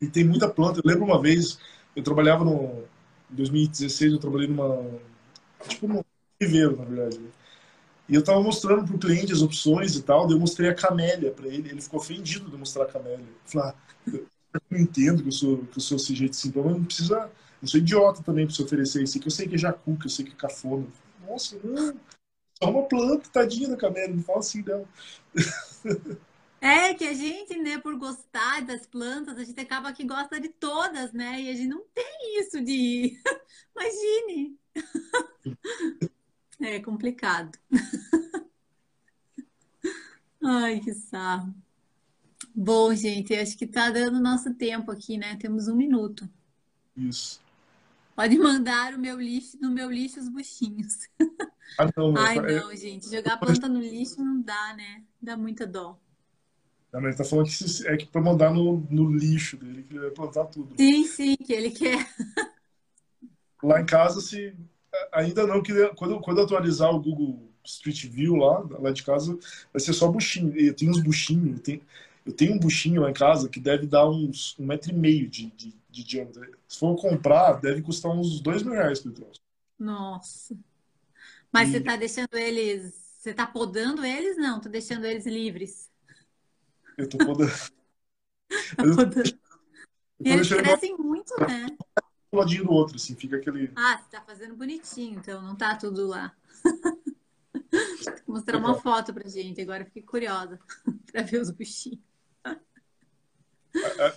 E tem muita planta. Eu lembro uma vez, eu trabalhava no. Em 2016, eu trabalhei numa. Tipo, num viveiro, na verdade. E eu estava mostrando para o cliente as opções e tal, daí eu mostrei a camélia para ele, ele ficou ofendido de mostrar a camélia. Falei, ah, eu entendo que eu sou, que eu sou esse jeito assim, mas não precisa. Eu sou idiota também para se oferecer isso, que eu sei que é jacu, que eu sei que é cafona. Nossa, não. Só uma planta, tadinha da camélia, não fala assim não. *laughs* É que a gente, né, por gostar das plantas, a gente acaba que gosta de todas, né? E a gente não tem isso de. *laughs* Imagine! *laughs* É complicado. Ai, que sarro. Bom, gente, acho que tá dando nosso tempo aqui, né? Temos um minuto. Isso. Pode mandar o meu lixo, no meu lixo os buchinhos. *laughs* Ah, não, Ai, não, gente. Jogar planta no lixo não dá, né? Dá muita dó. Não, ele tá falando que é que para mandar no, no lixo dele, que ele vai plantar tudo. Sim, sim, que ele quer. *laughs* Lá em casa, se ainda não, que quando, quando atualizar o Google Street View lá, lá de casa, vai ser só buchinho. Eu tenho uns buchinhos, eu tenho, eu tenho um buchinho lá em casa que deve dar uns um metro e meio de, de, de diâmetro. Se for comprar, deve custar uns dois mil reais por troço. Nossa. Mas e... você tá deixando eles. Você tá podando eles? Não, tô deixando eles livres. Eu tô podando. *laughs* tá podando. E eles crescem muito, né? um ladinho do outro, assim, fica aquele. Ah, você tá fazendo bonitinho, então não tá tudo lá. *laughs* Mostrar uma foto pra gente, agora fiquei curiosa *laughs* pra ver os bichinhos. A,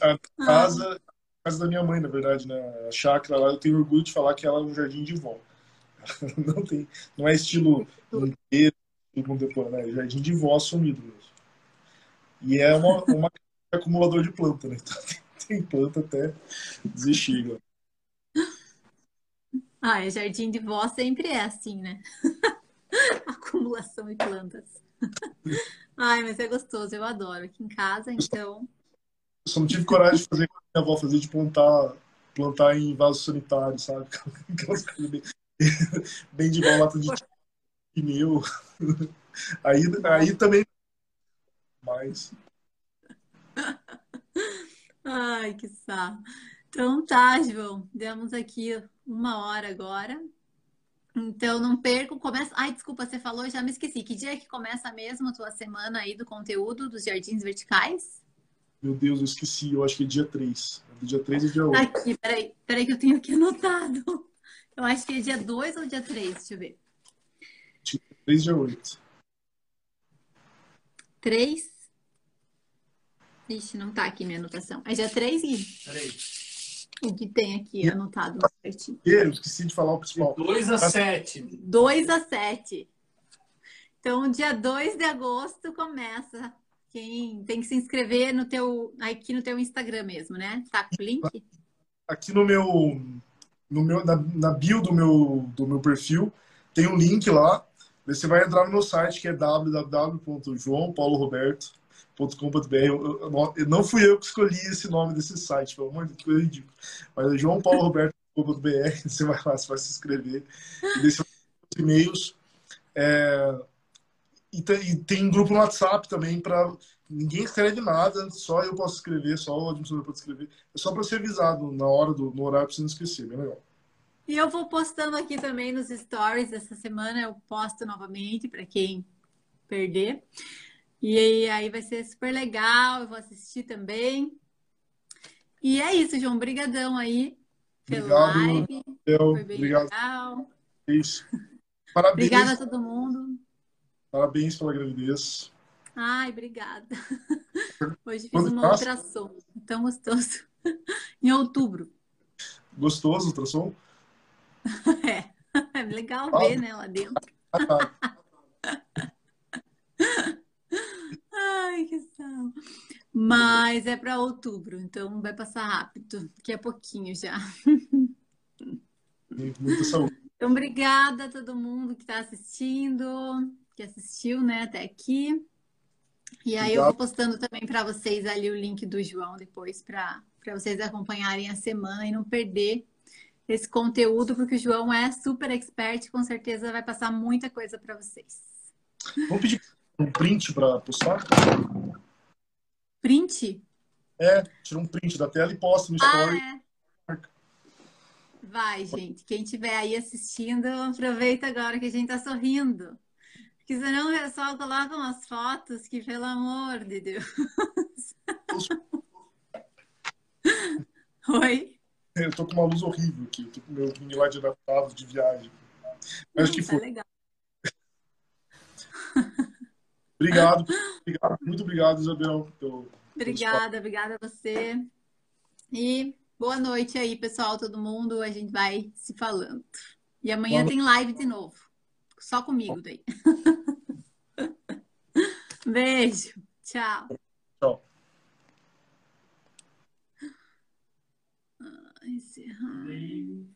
a, a casa, a casa da minha mãe, na verdade, né? A chácara lá, eu tenho orgulho de falar que ela é um jardim de vó. *laughs* Não, tem, não é estilo inteiro, contemporâneo, é jardim de vó assumido mesmo. E é uma, uma *laughs* acumulador de planta, né? Então tem, planta até desistir. Ah, é jardim de vó sempre é assim, né? *laughs* Acumulação de plantas. Ai, mas é gostoso, eu adoro. Aqui em casa, então. Só não tive coragem de fazer o que minha avó fazia, de plantar, plantar em vaso sanitário, sabe? *laughs* Aquelas coisas bem, *laughs* bem de lata de pneu. *laughs* Aí, aí também. Mas. Ai, que sarro. Então tá, João. Demos aqui uma hora agora. Então não perco, começa. Ai, desculpa, você falou, já me esqueci. Que dia é que começa mesmo a tua semana aí do conteúdo dos jardins verticais? Meu Deus, eu esqueci. Eu acho que é dia 3. É dia 3 ou dia 8? Aqui, peraí, peraí que eu tenho aqui anotado. Eu acho que é dia 2 ou dia 3, deixa eu ver. Dia 3 dia 8. 3? Ixi, não tá aqui minha anotação. É dia 3, Gui? 3. O que tem aqui anotado certinho. Eu esqueci de falar o principal. 2 a 7. 2 a 7. Então, dia 2 de agosto começa. Quem tem que se inscrever no teu, aqui no teu Instagram mesmo, né? Tá com o link? Aqui no meu, no meu na, na bio do meu, do meu perfil tem um link lá. Você vai entrar no meu site que é www.joaopauloroberto.com joãopaulo.com.br. Não fui eu que escolhi esse nome desse site, pelo amor de Deus, ridícula. Mas é joãopaulo.roberto.com.br, *laughs* você vai lá, você vai se inscrever. E deixa os e-mails. É, e, tem, tem grupo no WhatsApp também para ninguém escreve nada, só eu posso escrever, só o administrador pode escrever. É só para ser avisado na hora do no horário para você não esquecer, bem legal. E eu vou postando aqui também nos stories essa semana, eu posto novamente para quem perder. E aí vai ser super legal, eu vou assistir também. E é isso, João. Obrigadão aí pela Obrigado, live. Foi bem Obrigado. legal. Isso. Parabéns. Obrigada a todo mundo. Parabéns pela gravidez. Ai, obrigada. *laughs* Hoje fiz uma passa? ultrassom. Tão gostoso. *laughs* em outubro. Gostoso o ultrassom? *laughs* É. É legal ah, ver, né, lá dentro. Ai, que sal. Mas é para outubro, então vai passar rápido, que é pouquinho já. Muita saúde. Então, obrigada a todo mundo que está assistindo, que assistiu, né, até aqui. E aí eu vou postando também para vocês ali o link do João depois para vocês acompanharem a semana e não perder esse conteúdo, porque o João é super expert e com certeza vai passar muita coisa para vocês. Vamos pedir um print para postar? Print? É, tira um print da tela e posta no story. Ah, é. Vai, gente. Quem estiver aí assistindo, aproveita agora que a gente tá sorrindo. Porque senão o pessoal coloca umas fotos que, pelo amor de Deus. *laughs* Oi? Eu tô com uma luz horrível aqui. Eu tô com meu ring de adaptado de viagem. Acho que tá foi. legal. *laughs* obrigado, obrigado, muito obrigado, Isabel. Pelo, obrigada, obrigada a você. E boa noite aí, pessoal, todo mundo. A gente vai se falando. E amanhã tem live de novo. Só comigo daí. *laughs* Beijo. Tchau. Tchau. Encerrar.